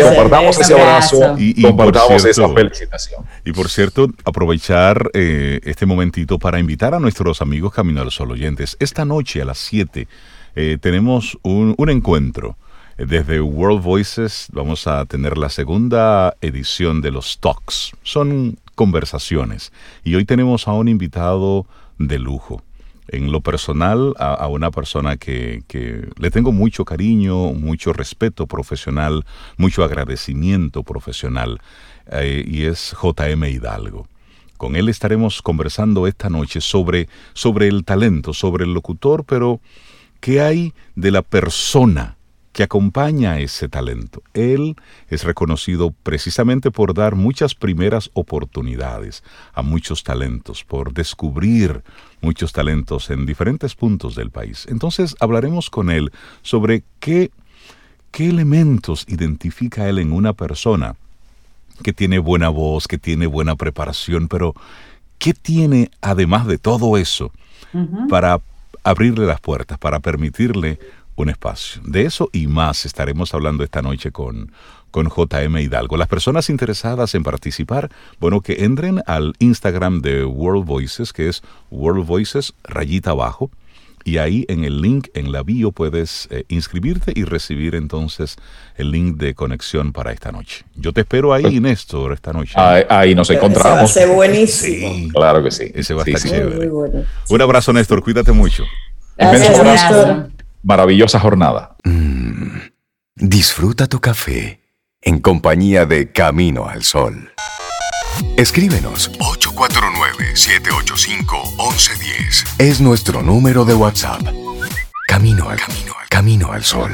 compartamos (laughs) ese abrazo y, compartamos esa felicitación. Y por cierto, aprovechar eh, este momentito para invitar a nuestros amigos Camino al Sol oyentes. Esta noche a las 7 eh, tenemos un, un encuentro desde World Voices vamos a tener la segunda edición de los Talks. Son conversaciones. Y hoy tenemos a un invitado de lujo. En lo personal, a, una persona que, le tengo mucho cariño, mucho respeto profesional, mucho agradecimiento profesional, eh, y es JM Hidalgo. Con él estaremos conversando esta noche sobre, sobre el talento, sobre el locutor, pero ¿qué hay de la persona? Que acompaña ese talento. Él es reconocido precisamente por dar muchas primeras oportunidades a muchos talentos, por descubrir muchos talentos en diferentes puntos del país. Entonces hablaremos con él sobre qué, qué elementos identifica él en una persona que tiene buena voz, que tiene buena preparación, pero ¿qué tiene además de todo eso para abrirle las puertas, para permitirle un espacio. De eso y más estaremos hablando esta noche con, con JM Hidalgo. Las personas interesadas en participar, bueno, que entren al Instagram de World Voices, que es World Voices rayita abajo, y ahí en el link en la bio puedes eh, inscribirte y recibir entonces el link de conexión para esta noche. Yo te espero ahí, Néstor, esta noche. Ahí, nos encontramos. Ese va a buenísimo. claro que sí. Ese va a estar chévere. Un abrazo, Néstor. Cuídate mucho. Gracias, Néstor maravillosa jornada. Mm, disfruta tu café en compañía de Camino al Sol. Escríbenos 849-785-1110. Es nuestro número de WhatsApp. Camino al Camino al Camino al Sol.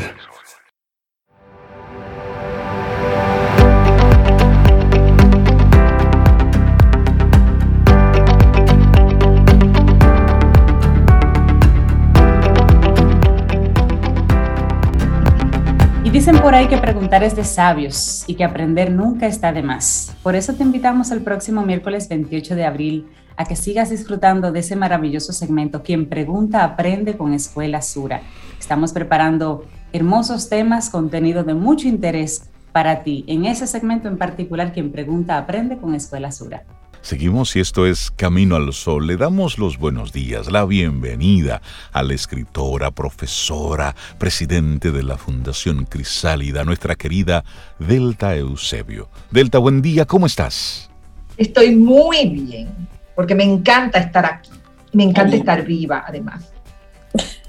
Dicen por ahí que preguntar es de sabios y que aprender nunca está de más. Por eso te invitamos el próximo miércoles 28 de abril a que sigas disfrutando de ese maravilloso segmento Quien pregunta aprende con Escuela Sura. Estamos preparando hermosos temas, contenido de mucho interés para ti. En ese segmento en particular, Quien pregunta aprende con Escuela Sura. Seguimos y esto es Camino al Sol. Le damos los buenos días, la bienvenida a la escritora, profesora, presidente de la Fundación Crisálida, nuestra querida Delta Eusebio. Delta, buen día, ¿cómo estás? Estoy muy bien, porque me encanta estar aquí. Me encanta estar viva, además.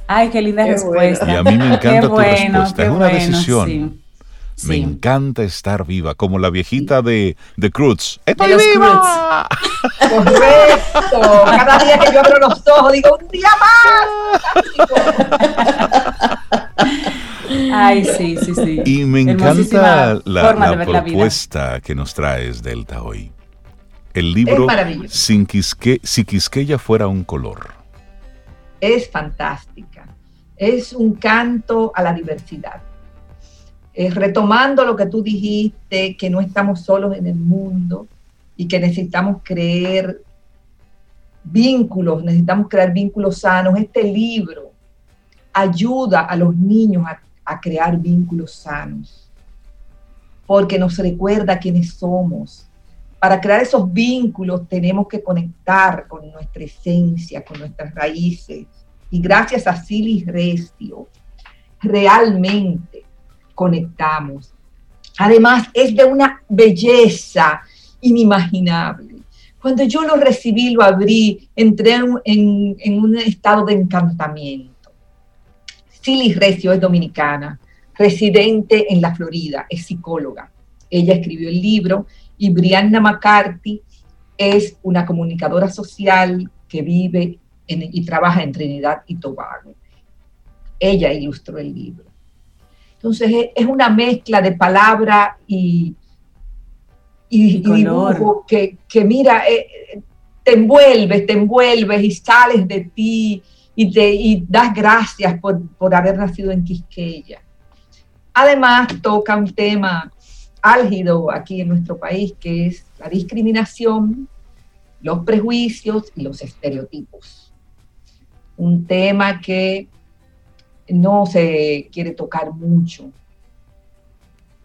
Ay, qué linda respuesta. Y a mí me encanta tu respuesta. Es una decisión. Me encanta estar viva, como la viejita de, de Cruz. ¡Estoy viva! Correcto. Cada día que yo abro los ojos digo, ¡un día más! Ay, sí, sí, sí. Y me encanta la, propuesta que nos traes, Delta, hoy. El libro Sin Quisque, Si Quisqueya fuera un color. Es fantástica. Es un canto a la diversidad eh, retomando lo que tú dijiste, que no estamos solos en el mundo y que necesitamos creer vínculos, necesitamos crear vínculos sanos. Este libro ayuda a los niños a, a crear vínculos sanos, porque nos recuerda quiénes somos. Para crear esos vínculos tenemos que conectar con nuestra esencia, con nuestras raíces. Y gracias a Silis Restio, realmente conectamos. Además, es de una belleza inimaginable. Cuando yo lo recibí, lo abrí, entré en, un estado de encantamiento. Silly Recio es dominicana, residente en la Florida, es psicóloga. Ella escribió el libro y Brianna McCarthy es una comunicadora social que vive y trabaja en Trinidad y Tobago. Ella ilustró el libro. Entonces es una mezcla de palabra y, y, dibujo que, mira, eh, te envuelves, te envuelves y sales de ti y, te, das gracias por, por haber nacido en Quisqueya. Además, toca un tema álgido aquí en nuestro país, que es la discriminación, los prejuicios y los estereotipos. Un tema que no se quiere tocar mucho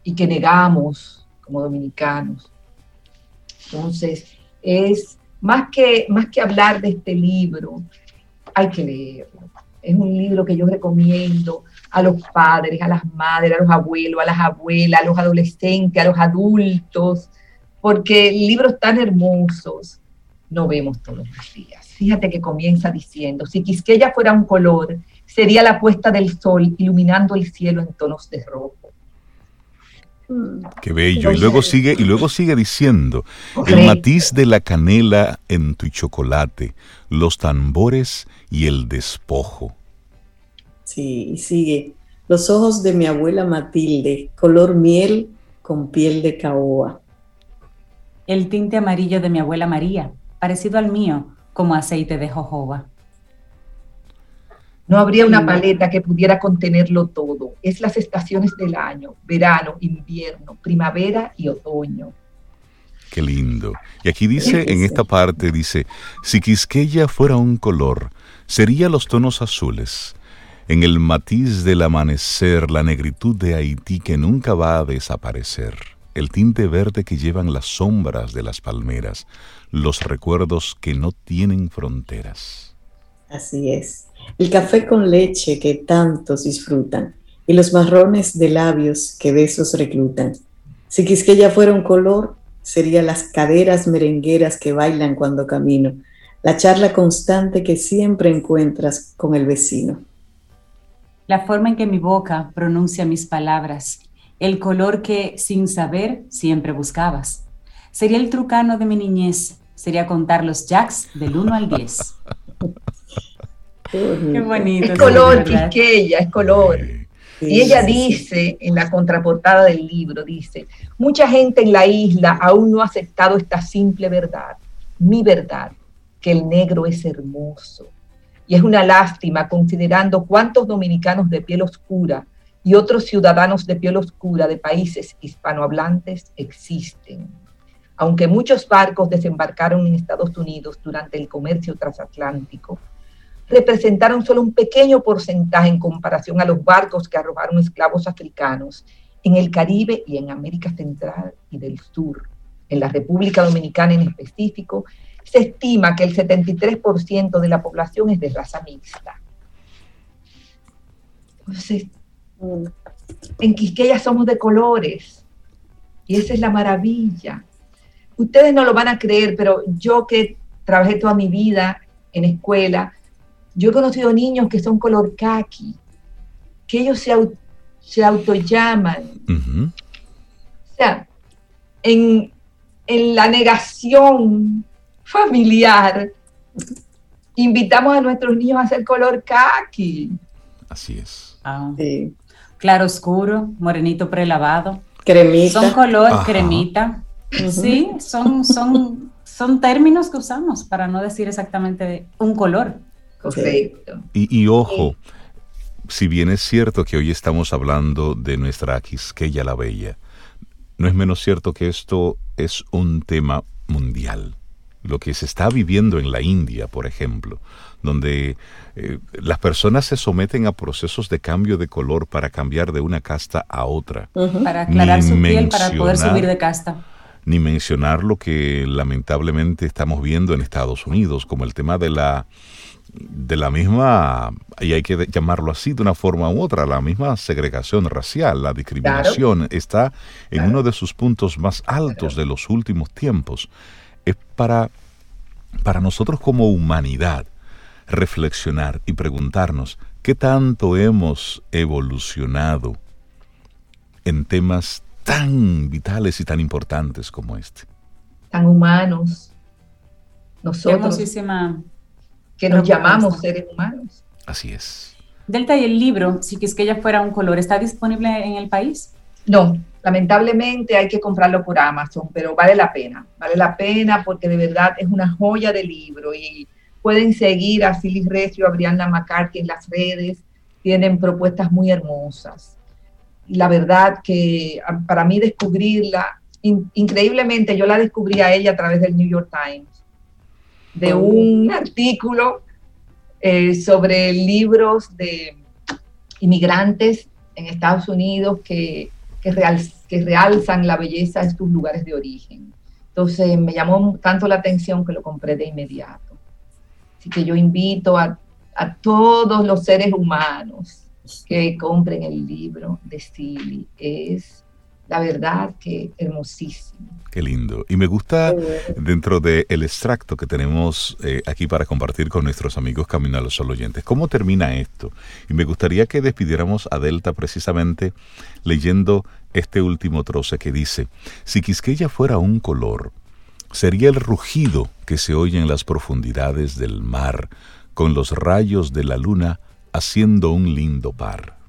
y que negamos como dominicanos. Entonces, es más que, más que hablar de este libro, hay que leerlo. Es un libro que yo recomiendo a los padres, a las madres, a los abuelos, a las abuelas, a los adolescentes, a los adultos, porque libros tan hermosos no vemos todos los días. Fíjate que comienza diciendo, si Quisqueya fuera un color, sería la puesta del sol iluminando el cielo en tonos de rojo. Qué bello. Y luego sigue, y luego sigue diciendo, el matiz de la canela en tu chocolate, los tambores y el despojo. Sí, y sigue. Los ojos de mi abuela Matilde, color miel con piel de caoba. El tinte amarillo de mi abuela María, parecido al mío, como aceite de jojoba. No habría una paleta que pudiera contenerlo todo. Es las estaciones del año, verano, invierno, primavera y otoño. Qué lindo. Y aquí dice, en esta parte, dice, si Quisqueya fuera un color, sería los tonos azules. En el matiz del amanecer, la negritud de Haití que nunca va a desaparecer. El tinte verde que llevan las sombras de las palmeras, los recuerdos que no tienen fronteras. Así es. El café con leche que tantos disfrutan y los marrones de labios que besos reclutan. Si Quisqueya fuera un color, sería las caderas merengueras que bailan cuando camino, la charla constante que siempre encuentras con el vecino. La forma en que mi boca pronuncia mis palabras, el color que, sin saber, siempre buscabas. Sería el trucano de mi niñez, sería contar los jacks del 1 al 10. (laughs) Qué bonito. Es color, Quisqueya, es color. y ella dice en la contraportada del libro, dice, mucha gente en la isla aún no ha aceptado esta simple verdad, mi verdad, que el negro es hermoso. Y es una lástima considerando cuántos dominicanos de piel oscura y otros ciudadanos de piel oscura de países hispanohablantes existen aunque muchos barcos desembarcaron en Estados Unidos durante el comercio transatlántico, representaron solo un pequeño porcentaje en comparación a los barcos que arrojaron esclavos africanos en el Caribe y en América Central y del Sur. En la República Dominicana en específico, se estima que el 73% de la población es de raza mixta. Entonces, en Quisqueya somos de colores y esa es la maravilla ustedes no lo van a creer, pero yo que trabajé toda mi vida en escuela, yo he conocido niños que son color kaki, que ellos se, se autollaman. O sea, en, la negación familiar, invitamos a nuestros niños a hacer color kaki. Así es. Ah. Claro oscuro, morenito prelavado. Cremita. Son color cremita. Sí, son, son, son términos que usamos para no decir exactamente un color. Correcto. Y, ojo, si bien es cierto que hoy estamos hablando de nuestra Quisqueya la Bella, no es menos cierto que esto es un tema mundial. Lo que se está viviendo en la India, por ejemplo, donde eh, las personas se someten a procesos de cambio de color para cambiar de una casta a otra. Para aclarar su piel, para poder subir de casta ni mencionar lo que lamentablemente estamos viendo en Estados Unidos, como el tema de la de la misma, y hay que llamarlo así de una forma u otra, la misma segregación racial, la discriminación, está en uno de sus puntos más altos de los últimos tiempos. Es para, para nosotros como humanidad reflexionar y preguntarnos qué tanto hemos evolucionado en temas tan vitales y tan importantes como este. Tan humanos. Nosotros. Que nos llamamos seres humanos. Así es. Delta, ¿y el libro, si es que ella fuera un color, está disponible en el país? No, Lamentablemente hay que comprarlo por Amazon, pero vale la pena, vale la pena porque de verdad es una joya de libro y pueden seguir a Phyllis Recio, a Brianna McCarthy en las redes, tienen propuestas muy hermosas. La verdad que para mí descubrirla, increíblemente yo la descubrí a ella a través del New York Times, de oh. un artículo eh, sobre libros de inmigrantes en Estados Unidos que, que, que realzan la belleza de sus lugares de origen. Entonces me llamó tanto la atención que lo compré de inmediato. Así que yo invito a, a todos los seres humanos que compren el libro de Silly. Es la verdad que hermosísimo. Qué lindo. Y me gusta dentro del extracto que tenemos eh, aquí para compartir con nuestros amigos Camino a los Sol oyentes. ¿Cómo termina esto? Y me gustaría que despidiéramos a Delta precisamente leyendo este último troce que dice, si Quisqueya fuera un color, sería el rugido que se oye en las profundidades del mar, con los rayos de la luna haciendo un lindo par.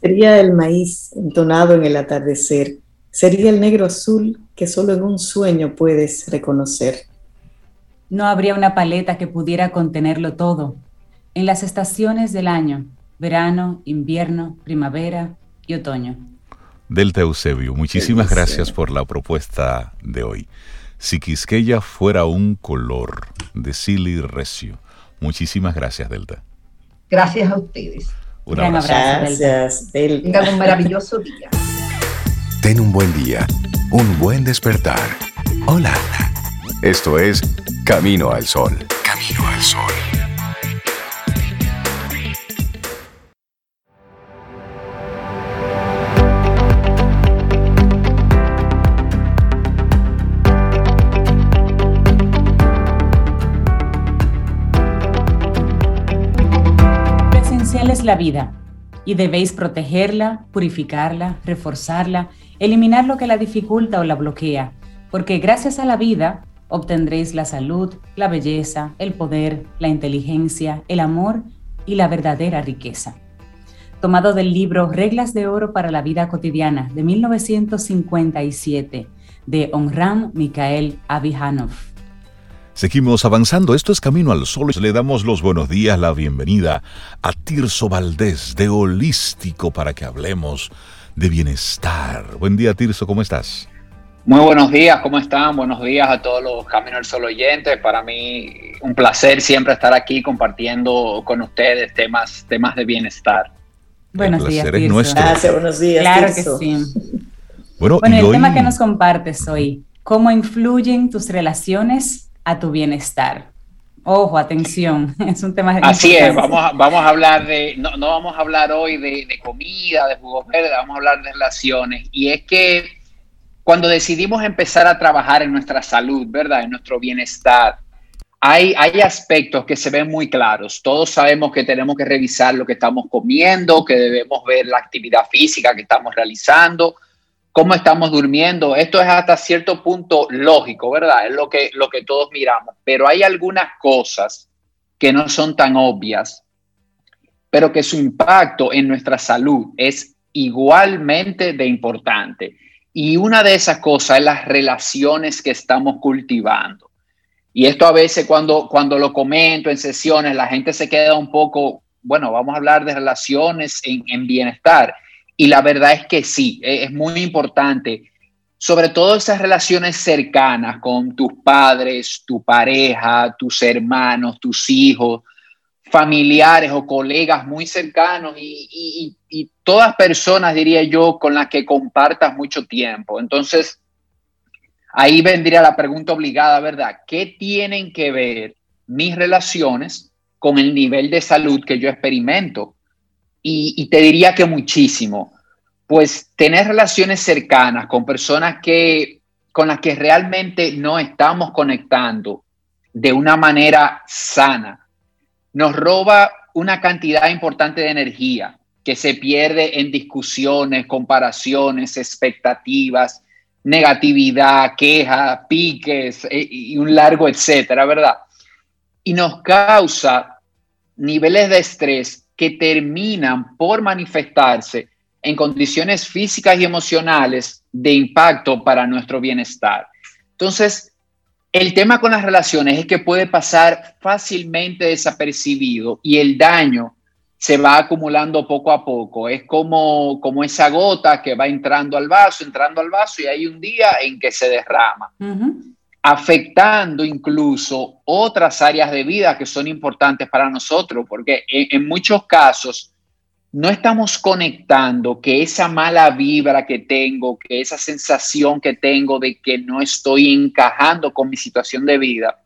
Sería el maíz entonado en el atardecer Sería el negro azul que solo en un sueño puedes reconocer. No habría una paleta que pudiera contenerlo todo. En las estaciones del año, verano, invierno, primavera y otoño. Delta Eusebio, muchísimas gracias por la propuesta de hoy. Si Quisqueya fuera un color, de Silly Recio. Muchísimas gracias, Delta. Gracias a ustedes. Un Gran abrazo. Gracias. Tengan un maravilloso día. Ten un buen día, un buen despertar. Hola. Esto es Camino al Sol. Camino al Sol. La vida y debéis protegerla, purificarla, reforzarla eliminar lo que la dificulta o la bloquea, porque gracias a la vida obtendréis la salud, la belleza, el poder, la inteligencia, el amor y la verdadera riqueza. Tomado del libro Reglas de Oro para la Vida Cotidiana de 1957 de Onram Mikhael Avihanov. Seguimos avanzando, esto es Camino al Sol. Le damos los buenos días, la bienvenida a Tirso Valdés de Holístico para que hablemos de bienestar. Buen día, Tirso, ¿cómo estás? Muy buenos días, ¿cómo están? Buenos días a todos los Camino al Sol oyentes. Para mí un placer siempre estar aquí compartiendo con ustedes temas, temas de bienestar. Buenos días, Tirso. Nuestro. Gracias, buenos días. Claro que sí. Bueno, el tema que nos compartes hoy, ¿cómo influyen tus relaciones a tu bienestar? Ojo, atención, (laughs) es un tema Así es, vamos a, vamos a hablar de, no, no vamos a hablar hoy de, comida, de jugos verdes, vamos a hablar de relaciones. Y es que cuando decidimos empezar a trabajar en nuestra salud, ¿verdad? En nuestro bienestar, hay, hay aspectos que se ven muy claros. Todos sabemos que tenemos que revisar lo que estamos comiendo, que debemos ver la actividad física que estamos realizando, cómo estamos durmiendo. Esto es hasta cierto punto lógico, ¿verdad? Es lo que, lo que todos miramos. Pero hay algunas cosas que no son tan obvias, pero que su impacto en nuestra salud es igualmente de importante. Y una de esas cosas es las relaciones que estamos cultivando. Y esto a veces cuando, cuando lo comento en sesiones, la gente se queda un poco, bueno, vamos a hablar de relaciones en, en bienestar. Y la verdad es que sí, e, es muy importante, sobre todo esas relaciones cercanas con tus padres, tu pareja, tus hermanos, tus hijos, familiares o colegas muy cercanos y, todas personas, diría yo, con las que compartas mucho tiempo. Entonces, ahí vendría la pregunta obligada, ¿verdad? ¿Qué tienen que ver mis relaciones con el nivel de salud que yo experimento? Y, te diría que muchísimo, pues tener relaciones cercanas con personas que, con las que realmente no estamos conectando de una manera sana, nos roba una cantidad importante de energía que se pierde en discusiones, comparaciones, expectativas, negatividad, queja, piques eh, y un largo etcétera, ¿verdad? Y nos causa niveles de estrés que terminan por manifestarse en condiciones físicas y emocionales de impacto para nuestro bienestar. Entonces, el tema con las relaciones es que puede pasar fácilmente desapercibido y el daño se va acumulando poco a poco. Es como, como esa gota que va entrando al vaso, entrando al vaso y hay un día en que se derrama, afectando incluso otras áreas de vida que son importantes para nosotros, porque en, muchos casos no estamos conectando que esa mala vibra que tengo, que esa sensación que tengo de que no estoy encajando con mi situación de vida,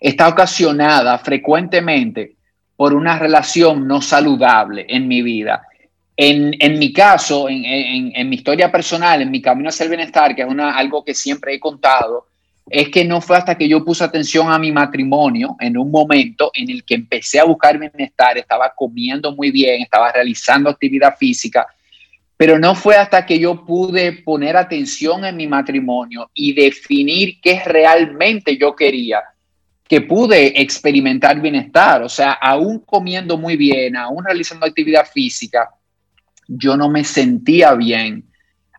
está ocasionada frecuentemente por una relación no saludable en mi vida. En, mi caso, en, mi historia personal, en mi camino hacia el bienestar, que es una, algo que siempre he contado, es que no fue hasta que yo puse atención a mi matrimonio en un momento en el que empecé a buscar bienestar, estaba comiendo muy bien, estaba realizando actividad física, pero no fue hasta que yo pude poner atención en mi matrimonio y definir qué realmente yo quería que pude experimentar bienestar. O sea, aún comiendo muy bien, aún realizando actividad física, yo no me sentía bien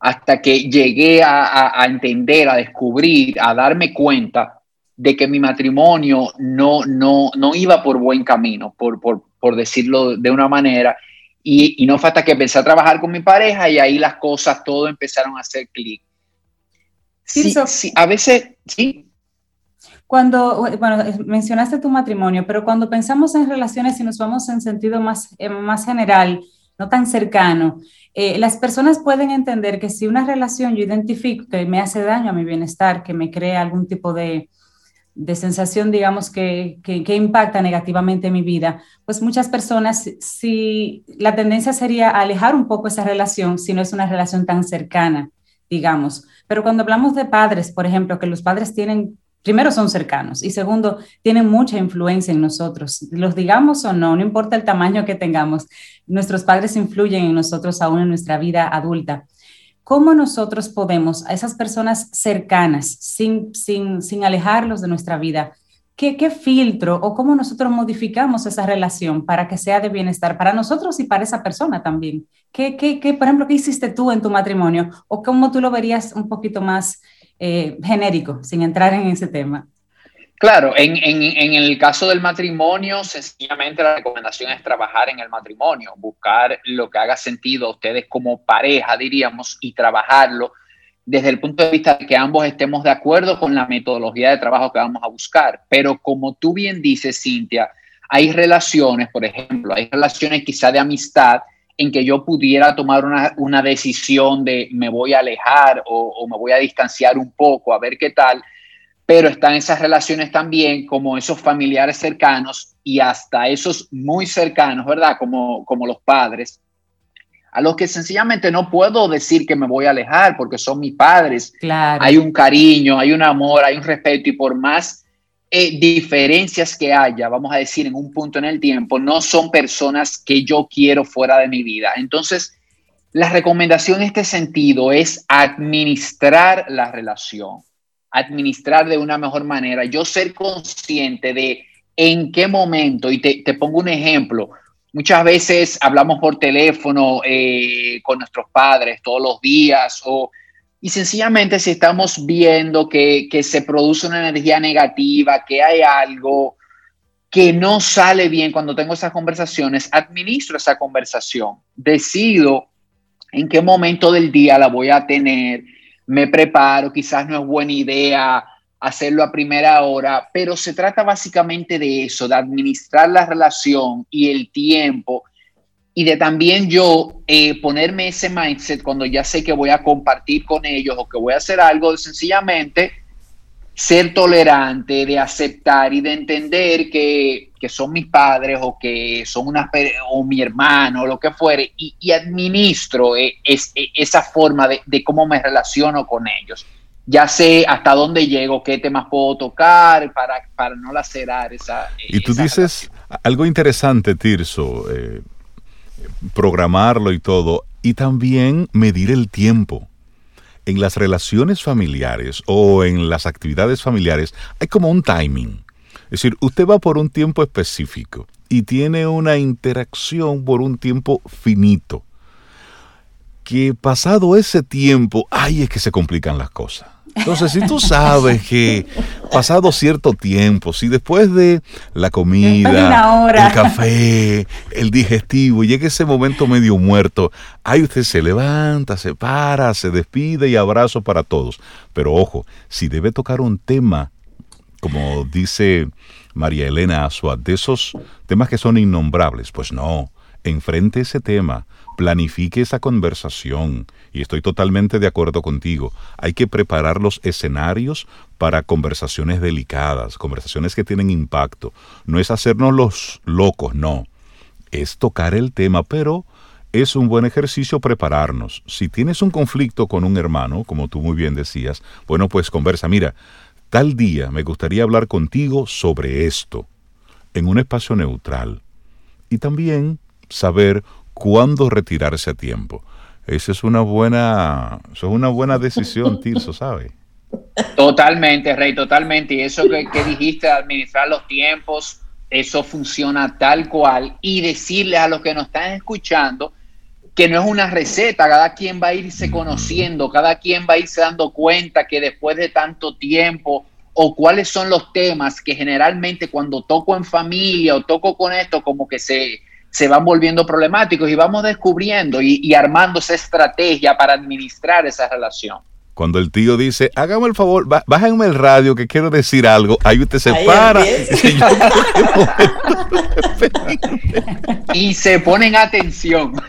hasta que llegué a, entender, a descubrir, a darme cuenta de que mi matrimonio no, no, no iba por buen camino, por, por, decirlo de una manera. Y, no fue hasta que empecé a trabajar con mi pareja y ahí las cosas, todo empezaron a hacer clic. Sí, sí, a veces, sí. Cuando, bueno, mencionaste tu matrimonio, pero cuando pensamos en relaciones y nos vamos en sentido más, eh, más general, no tan cercano, eh, las personas pueden entender que si una relación yo identifico que me hace daño a mi bienestar, que me crea algún tipo de, de sensación, digamos, que, que, que, impacta negativamente mi vida, pues muchas personas, si la tendencia sería alejar un poco esa relación, si no es una relación tan cercana, digamos. Pero cuando hablamos de padres, por ejemplo, que los padres tienen primero son cercanos y segundo, tienen mucha influencia en nosotros. Los digamos o no, no importa el tamaño que tengamos, nuestros padres influyen en nosotros aún en nuestra vida adulta. ¿Cómo nosotros podemos a esas personas cercanas, sin, sin, sin alejarlos de nuestra vida, ¿Qué, ¿qué, filtro o cómo nosotros modificamos esa relación para que sea de bienestar para nosotros y para esa persona también? ¿Qué, qué, qué, por ejemplo, qué hiciste tú en tu matrimonio o cómo tú lo verías un poquito más eh, genérico, sin entrar en ese tema. Claro, en, el caso del matrimonio, sencillamente la recomendación es trabajar en el matrimonio, buscar lo que haga sentido a ustedes como pareja, diríamos, y trabajarlo desde el punto de vista de que ambos estemos de acuerdo con la metodología de trabajo que vamos a buscar. Pero como tú bien dices, Cintia, hay relaciones, por ejemplo, hay relaciones quizá de amistad en que yo pudiera tomar una, decisión de me voy a alejar o, me voy a distanciar un poco, a ver qué tal, pero están esas relaciones también como esos familiares cercanos y hasta esos muy cercanos, ¿verdad? Como, como los padres, a los que sencillamente no puedo decir que me voy a alejar porque son mis padres. Claro. Hay un cariño, hay un amor, hay un respeto y por más eh, diferencias que haya, vamos a decir, en un punto en el tiempo, no son personas que yo quiero fuera de mi vida. Entonces, la recomendación en este sentido es administrar la relación, administrar de una mejor manera, yo ser consciente de en qué momento, y te, pongo un ejemplo, muchas veces hablamos por teléfono eh, con nuestros padres todos los días o y sencillamente si estamos viendo que, se produce una energía negativa, que hay algo que no sale bien cuando tengo esas conversaciones, administro esa conversación, decido en qué momento del día la voy a tener, me preparo, quizás no es buena idea hacerlo a primera hora, pero se trata básicamente de eso, de administrar la relación y el tiempo y de también yo eh, ponerme ese mindset cuando ya sé que voy a compartir con ellos o que voy a hacer algo, de sencillamente ser tolerante, de aceptar y de entender que, son mis padres o que son una, o mi hermano o lo que fuere, y, administro eh, es, eh, esa forma de, cómo me relaciono con ellos. Ya sé hasta dónde llego, qué temas puedo tocar para, para no lacerar esa. Y tú dices algo interesante, Tirso programarlo y todo, y también medir el tiempo. En las relaciones familiares o en las actividades familiares hay como un timing. Es decir, usted va por un tiempo específico y tiene una interacción por un tiempo finito. que pasado ese tiempo, ay, es que se complican las cosas. Entonces, si tú sabes que pasado cierto tiempo, si después de la comida, el café, el digestivo, llega ese momento medio muerto, ahí usted se levanta, se para, se despide y abrazo para todos. Pero ojo, si debe tocar un tema, como dice María Elena Azuad, de esos temas que son innombrables, pues no, enfrente ese tema, planifique esa conversación. Y estoy totalmente de acuerdo contigo. Hay que preparar los escenarios para conversaciones delicadas, conversaciones que tienen impacto. No es hacernos los locos, no. Es tocar el tema, pero es un buen ejercicio prepararnos. Si tienes un conflicto con un hermano, como tú muy bien decías, bueno, pues conversa. Mira, tal día me gustaría hablar contigo sobre esto, en un espacio neutral. Y también saber cuándo retirarse a tiempo. Esa es una buena, es una buena decisión, (laughs) Tirso, ¿sabe? Totalmente, Rey, totalmente. Y eso que, que dijiste, administrar los tiempos, eso funciona tal cual. Y decirles a los que nos están escuchando que no es una receta, cada quien va a irse conociendo, cada quien va a irse dando cuenta que después de tanto tiempo o cuáles son los temas que generalmente cuando toco en familia o toco con esto, como que se, se van volviendo problemáticos y vamos descubriendo y, armando esa estrategia para administrar esa relación. Cuando el tío dice, hágame el favor, bájenme el radio que quiero decir algo, ahí usted se para. (laughs) y se ponen atención. (laughs)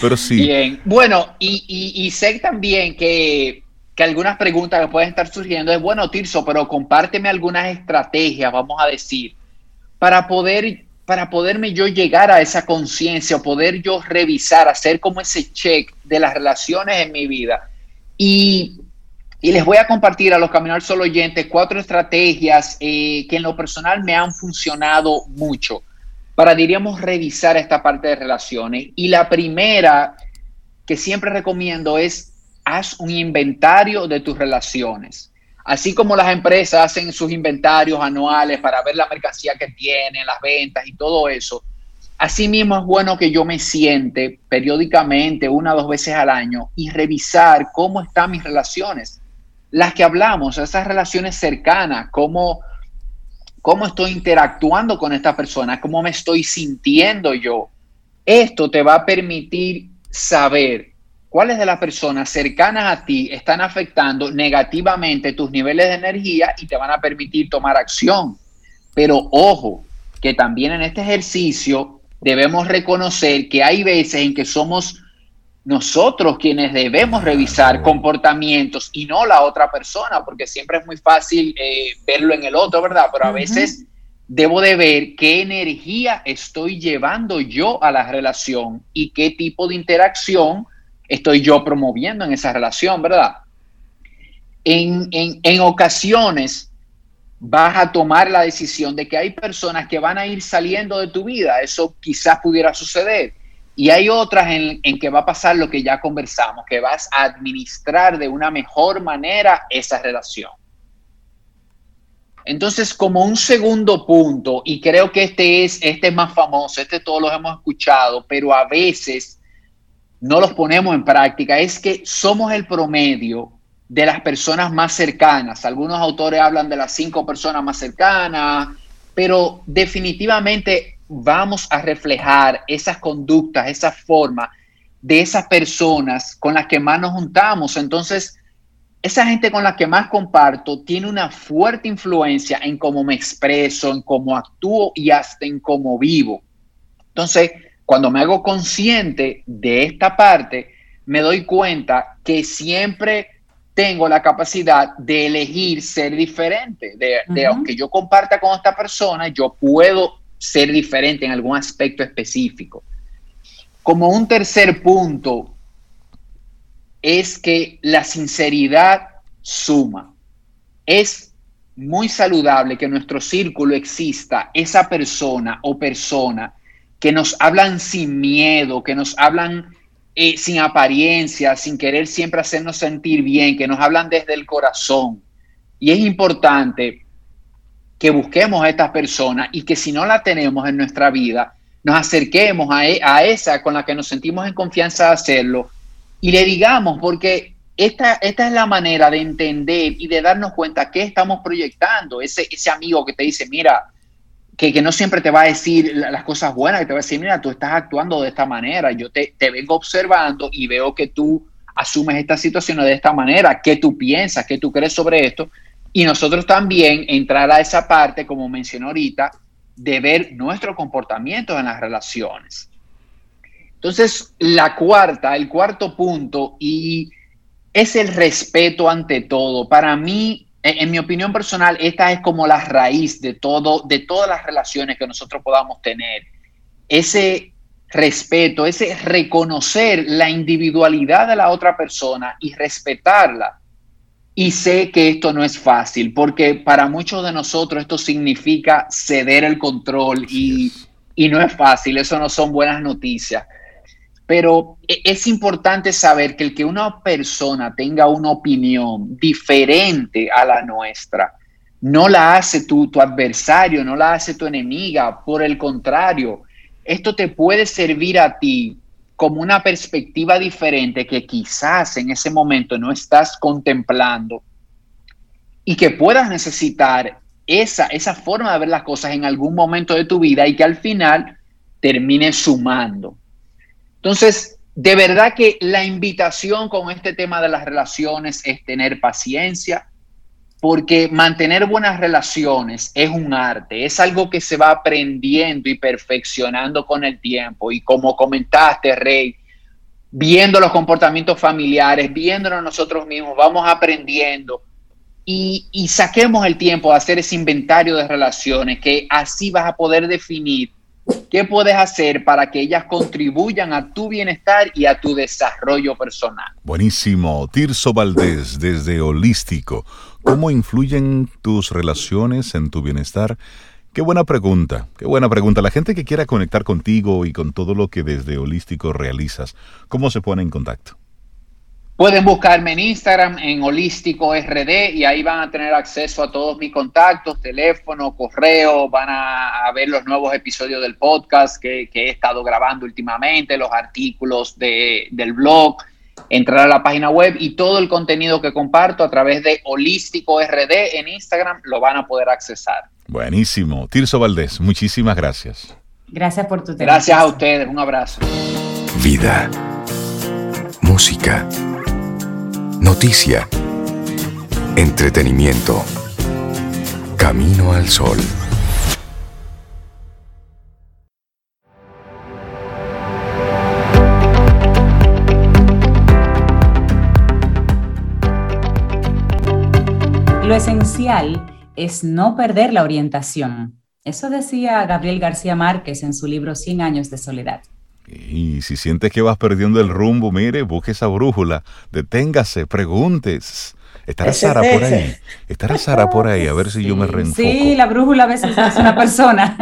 Pero sí. Bien, bueno, y, sé también que, que, algunas preguntas que pueden estar surgiendo es, bueno, Tirso, pero compárteme algunas estrategias, vamos a decir, para poder para poderme yo llegar a esa conciencia o poder yo revisar, hacer como ese check de las relaciones en mi vida. Y, y les voy a compartir a los Caminar Solo oyentes cuatro estrategias eh, que en lo personal me han funcionado mucho para, diríamos, revisar esta parte de relaciones. Y la primera que siempre recomiendo es, haz un inventario de tus relaciones. Así como las empresas hacen sus inventarios anuales para ver la mercancía que tienen, las ventas y todo eso, asimismo es bueno que yo me siente periódicamente, una o dos veces al año, y revisar cómo están mis relaciones. Las que hablamos, esas relaciones cercanas, cómo, cómo estoy interactuando con esta persona, cómo me estoy sintiendo yo. Esto te va a permitir saber cuáles de las personas cercanas a ti están afectando negativamente tus niveles de energía y te van a permitir tomar acción. Pero ojo, que también en este ejercicio debemos reconocer que hay veces en que somos nosotros quienes debemos revisar comportamientos y no la otra persona, porque siempre es muy fácil eh, verlo en el otro, ¿verdad? Pero a veces debo de ver qué energía estoy llevando yo a la relación y qué tipo de interacción estoy yo promoviendo en esa relación, ¿verdad? En, en, ocasiones vas a tomar la decisión de que hay personas que van a ir saliendo de tu vida, eso quizás pudiera suceder, y hay otras en, en, que va a pasar lo que ya conversamos, que vas a administrar de una mejor manera esa relación. Entonces, como un segundo punto, y creo que este es, este es más famoso, este todos los hemos escuchado, pero a veces no los ponemos en práctica es que somos el promedio de las personas más cercanas. Algunos autores hablan de las cinco personas más cercanas, pero definitivamente vamos a reflejar esas conductas, esa forma de esas personas con las que más nos juntamos. Entonces, esa gente con la que más comparto tiene una fuerte influencia en cómo me expreso, en cómo actúo y hasta en cómo vivo. Entonces, cuando me hago consciente de esta parte, me doy cuenta que siempre tengo la capacidad de elegir ser diferente, de, aunque yo comparta con esta persona, yo puedo ser diferente en algún aspecto específico. Como un tercer punto es que la sinceridad suma. Es muy saludable que en nuestro círculo exista esa persona o persona que nos hablan sin miedo, que nos hablan eh, sin apariencia, sin querer siempre hacernos sentir bien, que nos hablan desde el corazón. Y es importante que busquemos a estas personas y que si no la tenemos en nuestra vida, nos acerquemos a, e, a esa con la que nos sentimos en confianza de hacerlo y le digamos, porque esta, esta es la manera de entender y de darnos cuenta que estamos proyectando. Ese, ese amigo que te dice, mira, que, no siempre te va a decir las cosas buenas, que te va a decir, mira, tú estás actuando de esta manera, yo te, te vengo observando y veo que tú asumes esta situación de esta manera, qué tú piensas, qué tú crees sobre esto, y nosotros también entrar a esa parte, como mencioné ahorita, de ver nuestro comportamiento en las relaciones. Entonces, la cuarta, el cuarto punto, y es el respeto ante todo. Para mí, en, mi opinión personal, esta es como la raíz de todo, de todas las relaciones que nosotros podamos tener. Ese respeto, ese reconocer la individualidad de la otra persona y respetarla. Y sé que esto no es fácil, porque para muchos de nosotros esto significa ceder el control y, y no es fácil, eso no son buenas noticias. Pero e, es importante saber que el que una persona tenga una opinión diferente a la nuestra, no la hace tu, tu adversario, no la hace tu enemiga. Por el contrario, esto te puede servir a ti como una perspectiva diferente que quizás en ese momento no estás contemplando y que puedas necesitar esa, esa forma de ver las cosas en algún momento de tu vida y que al final termine sumando. Entonces, de verdad que la invitación con este tema de las relaciones es tener paciencia, porque mantener buenas relaciones es un arte, es algo que se va aprendiendo y perfeccionando con el tiempo. Y como comentaste, Rey, viendo los comportamientos familiares, viéndonos nosotros mismos, vamos aprendiendo y, y, saquemos el tiempo de hacer ese inventario de relaciones, que así vas a poder definir ¿Qué puedes hacer para que ellas contribuyan a tu bienestar y a tu desarrollo personal? Buenísimo. Tirso Valdés, desde Holístico. ¿Cómo influyen tus relaciones en tu bienestar? Qué buena pregunta, qué buena pregunta. La gente que quiera conectar contigo y con todo lo que desde Holístico realizas, ¿cómo se pone en contacto? Pueden buscarme en Instagram en Holístico RD y ahí van a tener acceso a todos mis contactos, teléfono, correo, van a, ver los nuevos episodios del podcast que, he estado grabando últimamente, los artículos del blog, entrar a la página web y todo el contenido que comparto a través de Holístico RD en Instagram lo van a poder accesar. Buenísimo. Tirso Valdés, muchísimas gracias. Gracias por tu tiempo. Gracias a ustedes, un abrazo. Vida. Música Noticia. Entretenimiento. Camino al sol. Lo esencial es no perder la orientación. Eso decía Gabriel García Márquez en su libro Cien años de soledad. Y si sientes que vas perdiendo el rumbo, mire, busque esa brújula, deténgase, preguntes. Estará Sara por ahí. Estará Sara por ahí, a ver si yo me reenfoco. Sí, la brújula a veces es una persona.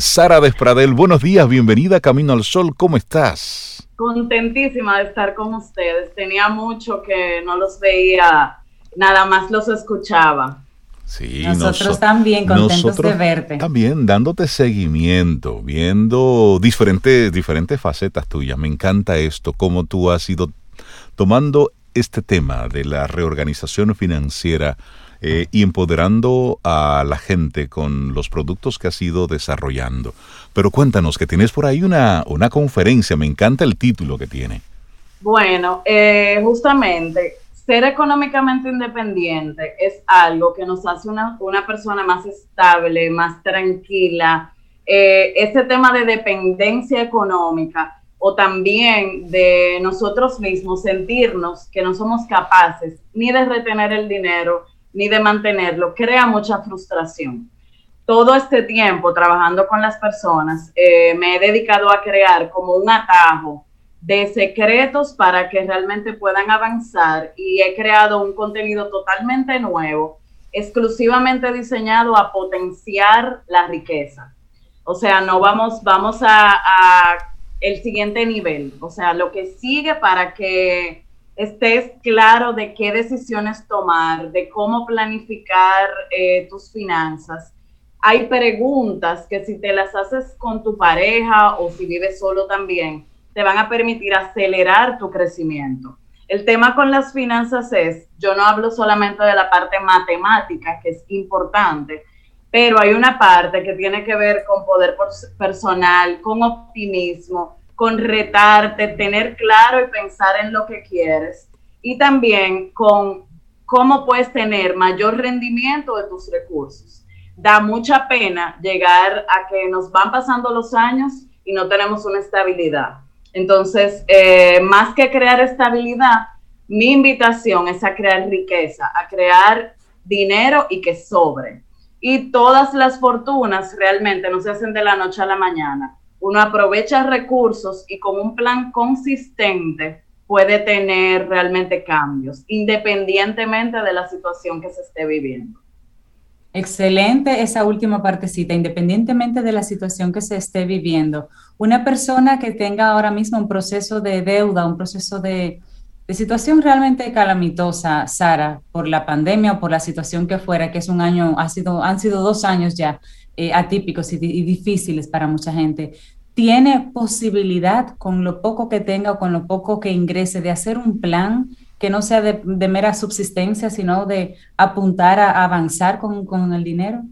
Sara Despradel, buenos días, bienvenida a Camino al Sol, ¿cómo estás? Contentísima de estar con ustedes. Tenía mucho que no los veía, nada más los escuchaba. Sí, nosotros también contentos de verte. También dándote seguimiento, viendo diferentes, diferentes facetas tuyas. Me encanta esto, cómo tú has ido tomando este tema de la reorganización financiera eh, y empoderando a la gente con los productos que has ido desarrollando. Pero cuéntanos que tienes por ahí una, una conferencia, me encanta el título que tiene. Bueno, eh, justamente ser económicamente independiente es algo que nos hace una, persona más estable, más tranquila. Eh, ese tema de dependencia económica o también de nosotros mismos sentirnos que no somos capaces ni de retener el dinero ni de mantenerlo, crea mucha frustración. Todo este tiempo trabajando con las personas, eh, me he dedicado a crear como un atajo de secretos para que realmente puedan avanzar. Y he creado un contenido totalmente nuevo, exclusivamente diseñado a potenciar la riqueza. O sea, no vamos, vamos a, el siguiente nivel, o sea, lo que sigue para que estés claro de qué decisiones tomar, de cómo planificar eh, tus finanzas. Hay preguntas que si te las haces con tu pareja o si vives solo también, te van a permitir acelerar tu crecimiento. El tema con las finanzas es, yo no hablo solamente de la parte matemática, que es importante, pero hay una parte que tiene que ver con poder personal, con optimismo, con retarte, tener claro y pensar en lo que quieres y también con cómo puedes tener mayor rendimiento de tus recursos. Da mucha pena llegar a que nos van pasando los años y no tenemos una estabilidad. Entonces, eh, más que crear estabilidad, mi invitación es a crear riqueza, a crear dinero y que sobre. Y todas las fortunas realmente no se hacen de la noche a la mañana. Uno aprovecha recursos y con un plan consistente puede tener realmente cambios, independientemente de la situación que se esté viviendo. Excelente esa última partecita, independientemente de la situación que se esté viviendo. Una persona que tenga ahora mismo un proceso de deuda, un proceso de, situación realmente calamitosa, Sara, por la pandemia o por la situación que fuera, que es un año, ha sido, han sido dos años ya eh, atípicos y, y, difíciles para mucha gente tiene posibilidad con lo poco que tenga o con lo poco que ingrese de hacer un plan que no sea de, mera subsistencia, sino de apuntar a, avanzar con, con, el dinero?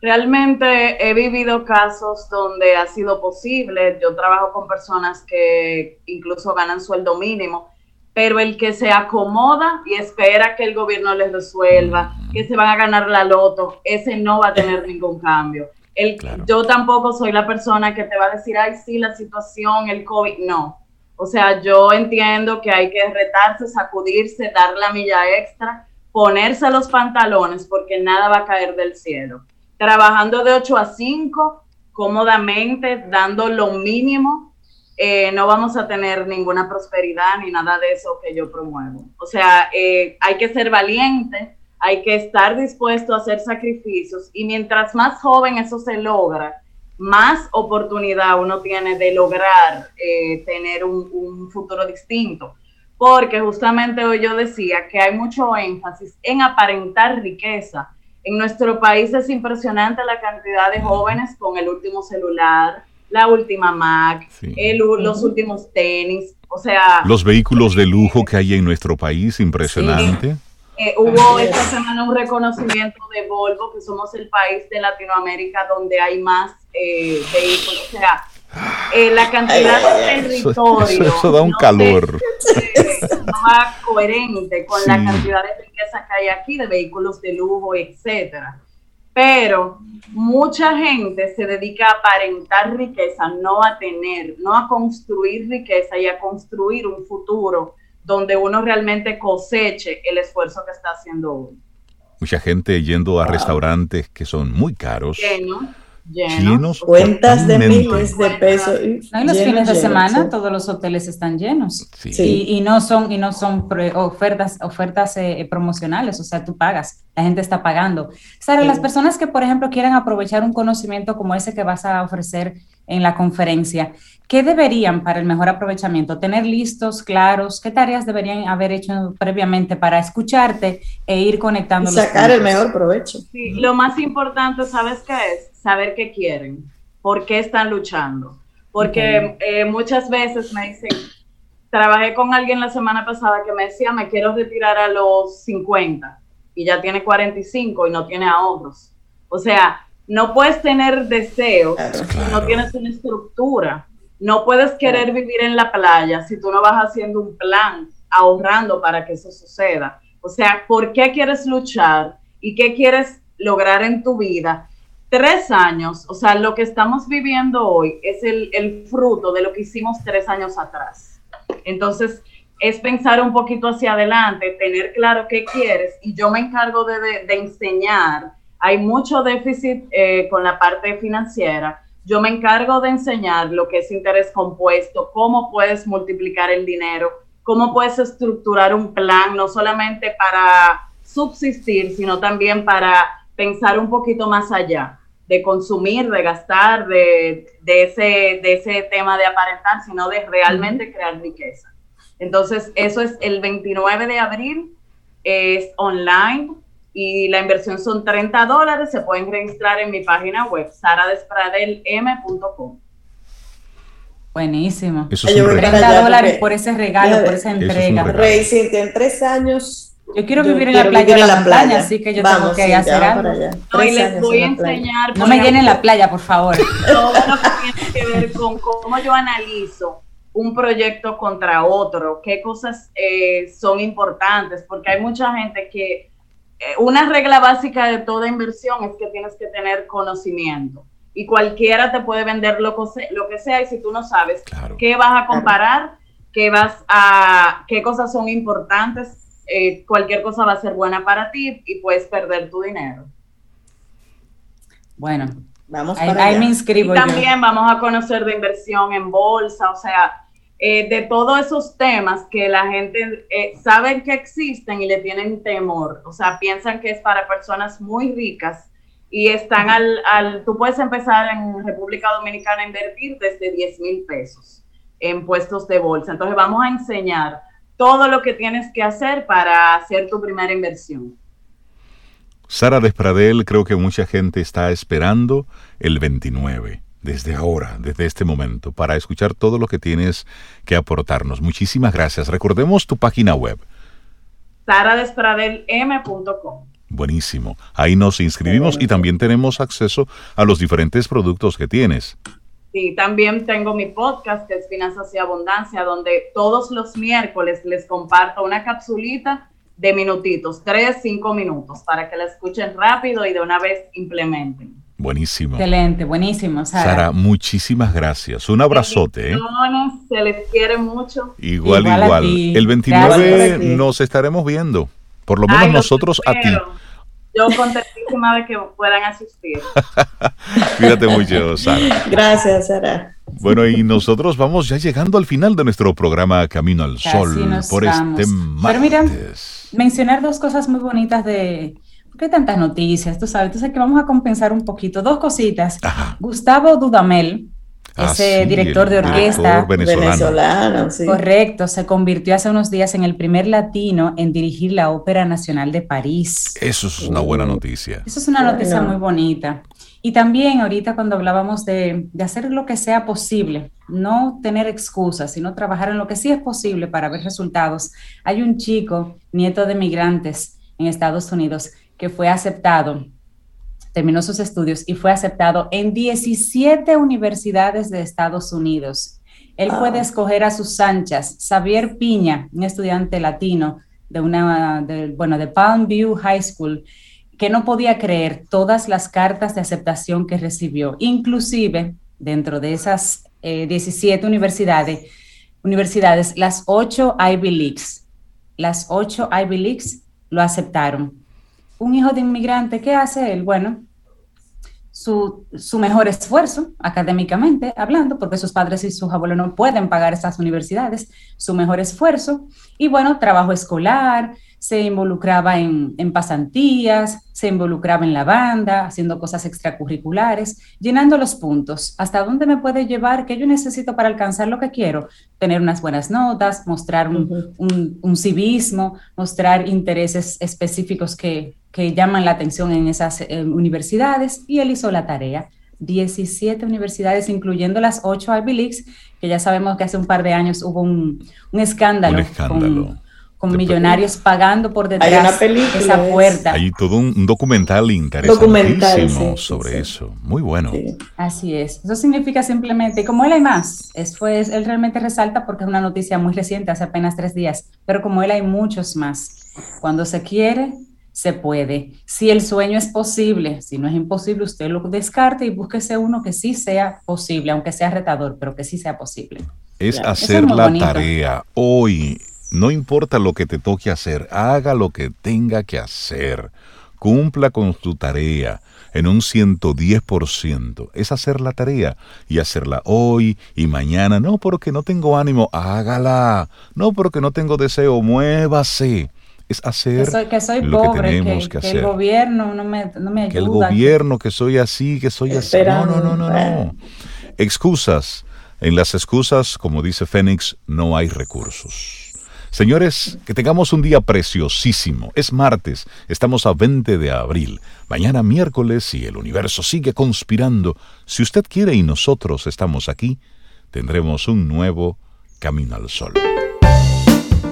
Realmente he vivido casos donde ha sido posible. Yo trabajo con personas que incluso ganan sueldo mínimo, pero el que se acomoda y espera que el gobierno les resuelva, que se van a ganar la loto, ese no va a tener (laughs) ningún cambio. El, Yo tampoco soy la persona que te va a decir, ay, sí, la situación, el COVID, no. O sea, yo entiendo que hay que retarse, sacudirse, dar la milla extra, ponerse los pantalones porque nada va a caer del cielo. Trabajando de 8 a 5, cómodamente, dando lo mínimo, eh, no vamos a tener ninguna prosperidad ni nada de eso que yo promuevo. O sea, eh, hay que ser valiente, hay que estar dispuesto a hacer sacrificios y mientras más joven eso se logra, más oportunidad uno tiene de lograr eh, tener un, futuro distinto. Porque justamente hoy yo decía que hay mucho énfasis en aparentar riqueza. En nuestro país es impresionante la cantidad de jóvenes con el último celular, la última Mac, los últimos tenis, o sea... Los vehículos de lujo que hay en nuestro país, impresionante. Eh, hubo esta semana un reconocimiento de Volvo, que somos el país de Latinoamérica donde hay más eh, vehículos. O sea, eh, la cantidad de territorio. Eso, da un calor. no va coherente con la cantidad de riqueza que hay aquí, de vehículos de lujo, etcétera. Pero mucha gente se dedica a aparentar riqueza, no a tener, no a construir riqueza y a construir un futuro donde uno realmente coseche el esfuerzo que está haciendo uno. Mucha gente yendo a restaurantes que son muy caros. Llenos. Cuentas de miles de pesos. No, los fines de semana todos los hoteles están llenos. Y, no son, y no son ofertas, ofertas eh, promocionales, o sea, tú pagas, la gente está pagando. Sara, las personas que, por ejemplo, quieran aprovechar un conocimiento como ese que vas a ofrecer en la conferencia, ¿qué deberían para el mejor aprovechamiento? ¿Tener listos, claros? ¿Qué tareas deberían haber hecho previamente para escucharte e ir conectando? Y sacar el mejor provecho. Sí, lo más importante, ¿sabes qué es? Saber qué quieren, por qué están luchando. Porque eh, muchas veces me dicen, trabajé con alguien la semana pasada que me decía, me quiero retirar a los 50 y ya tiene 45 y no tiene ahorros. O sea, no puedes tener deseos si no tienes una estructura. No puedes querer vivir en la playa si tú no vas haciendo un plan, ahorrando para que eso suceda. O sea, ¿por qué quieres luchar y qué quieres lograr en tu vida? Tres años, o sea, lo que estamos viviendo hoy es el, fruto de lo que hicimos tres años atrás. Entonces, es pensar un poquito hacia adelante, tener claro qué quieres y yo me encargo de, de enseñar hay mucho déficit eh, con la parte financiera. Yo me encargo de enseñar lo que es interés compuesto, cómo puedes multiplicar el dinero, cómo puedes estructurar un plan, no solamente para subsistir, sino también para pensar un poquito más allá, de consumir, de gastar, de, ese, de ese tema de aparentar, sino de realmente crear riqueza. Entonces, eso es el 29 de abril, es online, y la inversión son 30 dólares. Se pueden registrar en mi página web, saradespradelm.com. Buenísimo. Eso es 30 dólares por ese regalo, por esa entrega. Rey, si en tres años yo quiero vivir en la playa de la, montaña, así que yo tengo que hacer algo. No, y les voy a enseñar. No me llenen la playa, por favor. (laughs) Todo lo que tiene que ver con cómo yo analizo un proyecto contra otro, qué cosas eh, son importantes, porque hay mucha gente que una regla básica de toda inversión es que tienes que tener conocimiento y cualquiera te puede vender lo que, lo que sea y si tú no sabes qué vas a comparar, qué vas a, qué cosas son importantes, eh, cualquier cosa va a ser buena para ti y puedes perder tu dinero. Bueno, vamos ahí, me inscribo. Y también vamos a conocer de inversión en bolsa, o sea, eh, de todos esos temas que la gente eh, sabe que existen y le tienen temor, o sea, piensan que es para personas muy ricas y están al, al, tú puedes empezar en República Dominicana a invertir desde 10 mil pesos en puestos de bolsa. Entonces vamos a enseñar todo lo que tienes que hacer para hacer tu primera inversión. Sara Despradel, creo que mucha gente está esperando el 29, desde ahora, desde este momento, para escuchar todo lo que tienes que aportarnos. Muchísimas gracias. Recordemos tu página web. saradespradelm.com. Buenísimo. Ahí nos inscribimos y también tenemos acceso a los diferentes productos que tienes. Sí, también tengo mi podcast que es Finanzas y Abundancia, donde todos los miércoles les comparto una capsulita de minutitos, tres, cinco minutos, para que la escuchen rápido y de una vez implementen. Buenísimo. Excelente, buenísimo. Sara, muchísimas gracias. Un abrazote. ¿eh? Se les quiere mucho. Igual, igual. El 29 nos estaremos viendo. Por lo menos nosotros a ti. Yo contentísima de que puedan asistir. (laughs) Cuídate mucho, Sara. Gracias, Sara. Bueno, y nosotros vamos ya llegando al final de nuestro programa Camino al Sol por este martes. Pero mira, mencionar dos cosas muy bonitas de... ¿Por qué tantas noticias? Tú sabes, entonces que vamos a compensar un poquito. Dos cositas. Gustavo Dudamel, Ah, ese director de orquesta venezolano, correcto, se convirtió hace unos días en el primer latino en dirigir la Ópera Nacional de París. Eso es una buena noticia. Eso es una noticia muy bonita. Y también ahorita cuando hablábamos de, de, hacer lo que sea posible, no tener excusas, sino trabajar en lo que sí es posible para ver resultados. Hay un chico, nieto de migrantes en Estados Unidos, que fue aceptado terminó sus estudios y fue aceptado en 17 universidades de Estados Unidos. Él puede escoger a sus anchas. Xavier Piña, un estudiante latino de una, bueno, de Palm View High School, que no podía creer todas las cartas de aceptación que recibió, inclusive dentro de esas 17 eh, universidades, universidades, las 8 Ivy Leagues, las 8 Ivy Leagues lo aceptaron un hijo de inmigrante, ¿qué hace él? Bueno, su, su, mejor esfuerzo académicamente hablando, porque sus padres y sus abuelos no pueden pagar esas universidades, su mejor esfuerzo, y bueno, trabajo escolar, se involucraba en, pasantías, se involucraba en la banda, haciendo cosas extracurriculares, llenando los puntos. ¿Hasta dónde me puede llevar? ¿Qué yo necesito para alcanzar lo que quiero? Tener unas buenas notas, mostrar un, civismo, mostrar intereses específicos que, llaman la atención en esas eh, universidades y él hizo la tarea. 17 universidades, incluyendo las 8 Ivy Leagues, que ya sabemos que hace un par de años hubo un, escándalo, un escándalo con millonarios pagando por detrás de esa puerta. Hay todo un, documental interesantísimo sobre eso. Muy bueno. Así es. Eso significa simplemente, como él hay más, es, pues, él realmente resalta porque es una noticia muy reciente, hace apenas tres días, pero como él hay muchos más. Cuando se quiere, se puede. Si el sueño es posible, si no es imposible, usted lo descarte y búsquese uno que sí sea posible, aunque sea retador, pero que sí sea posible. Es hacer la tarea hoy no importa lo que te toque hacer, haga lo que tenga que hacer. Cumpla con tu tarea en un 110%. Es hacer la tarea y hacerla hoy y mañana. No porque no tengo ánimo, hágala. No porque no tengo deseo, muévase es hacer que soy, lo que tenemos que, hacer. el gobierno no me, no me ayuda. Que el gobierno, que soy así, que soy así. No, no, no, no, no. Excusas. En las excusas, como dice Fénix, no hay recursos. Señores, que tengamos un día preciosísimo. Es martes, estamos a 20 de abril. Mañana miércoles, y el universo sigue conspirando, si usted quiere y nosotros estamos aquí, tendremos un nuevo Camino al Sol.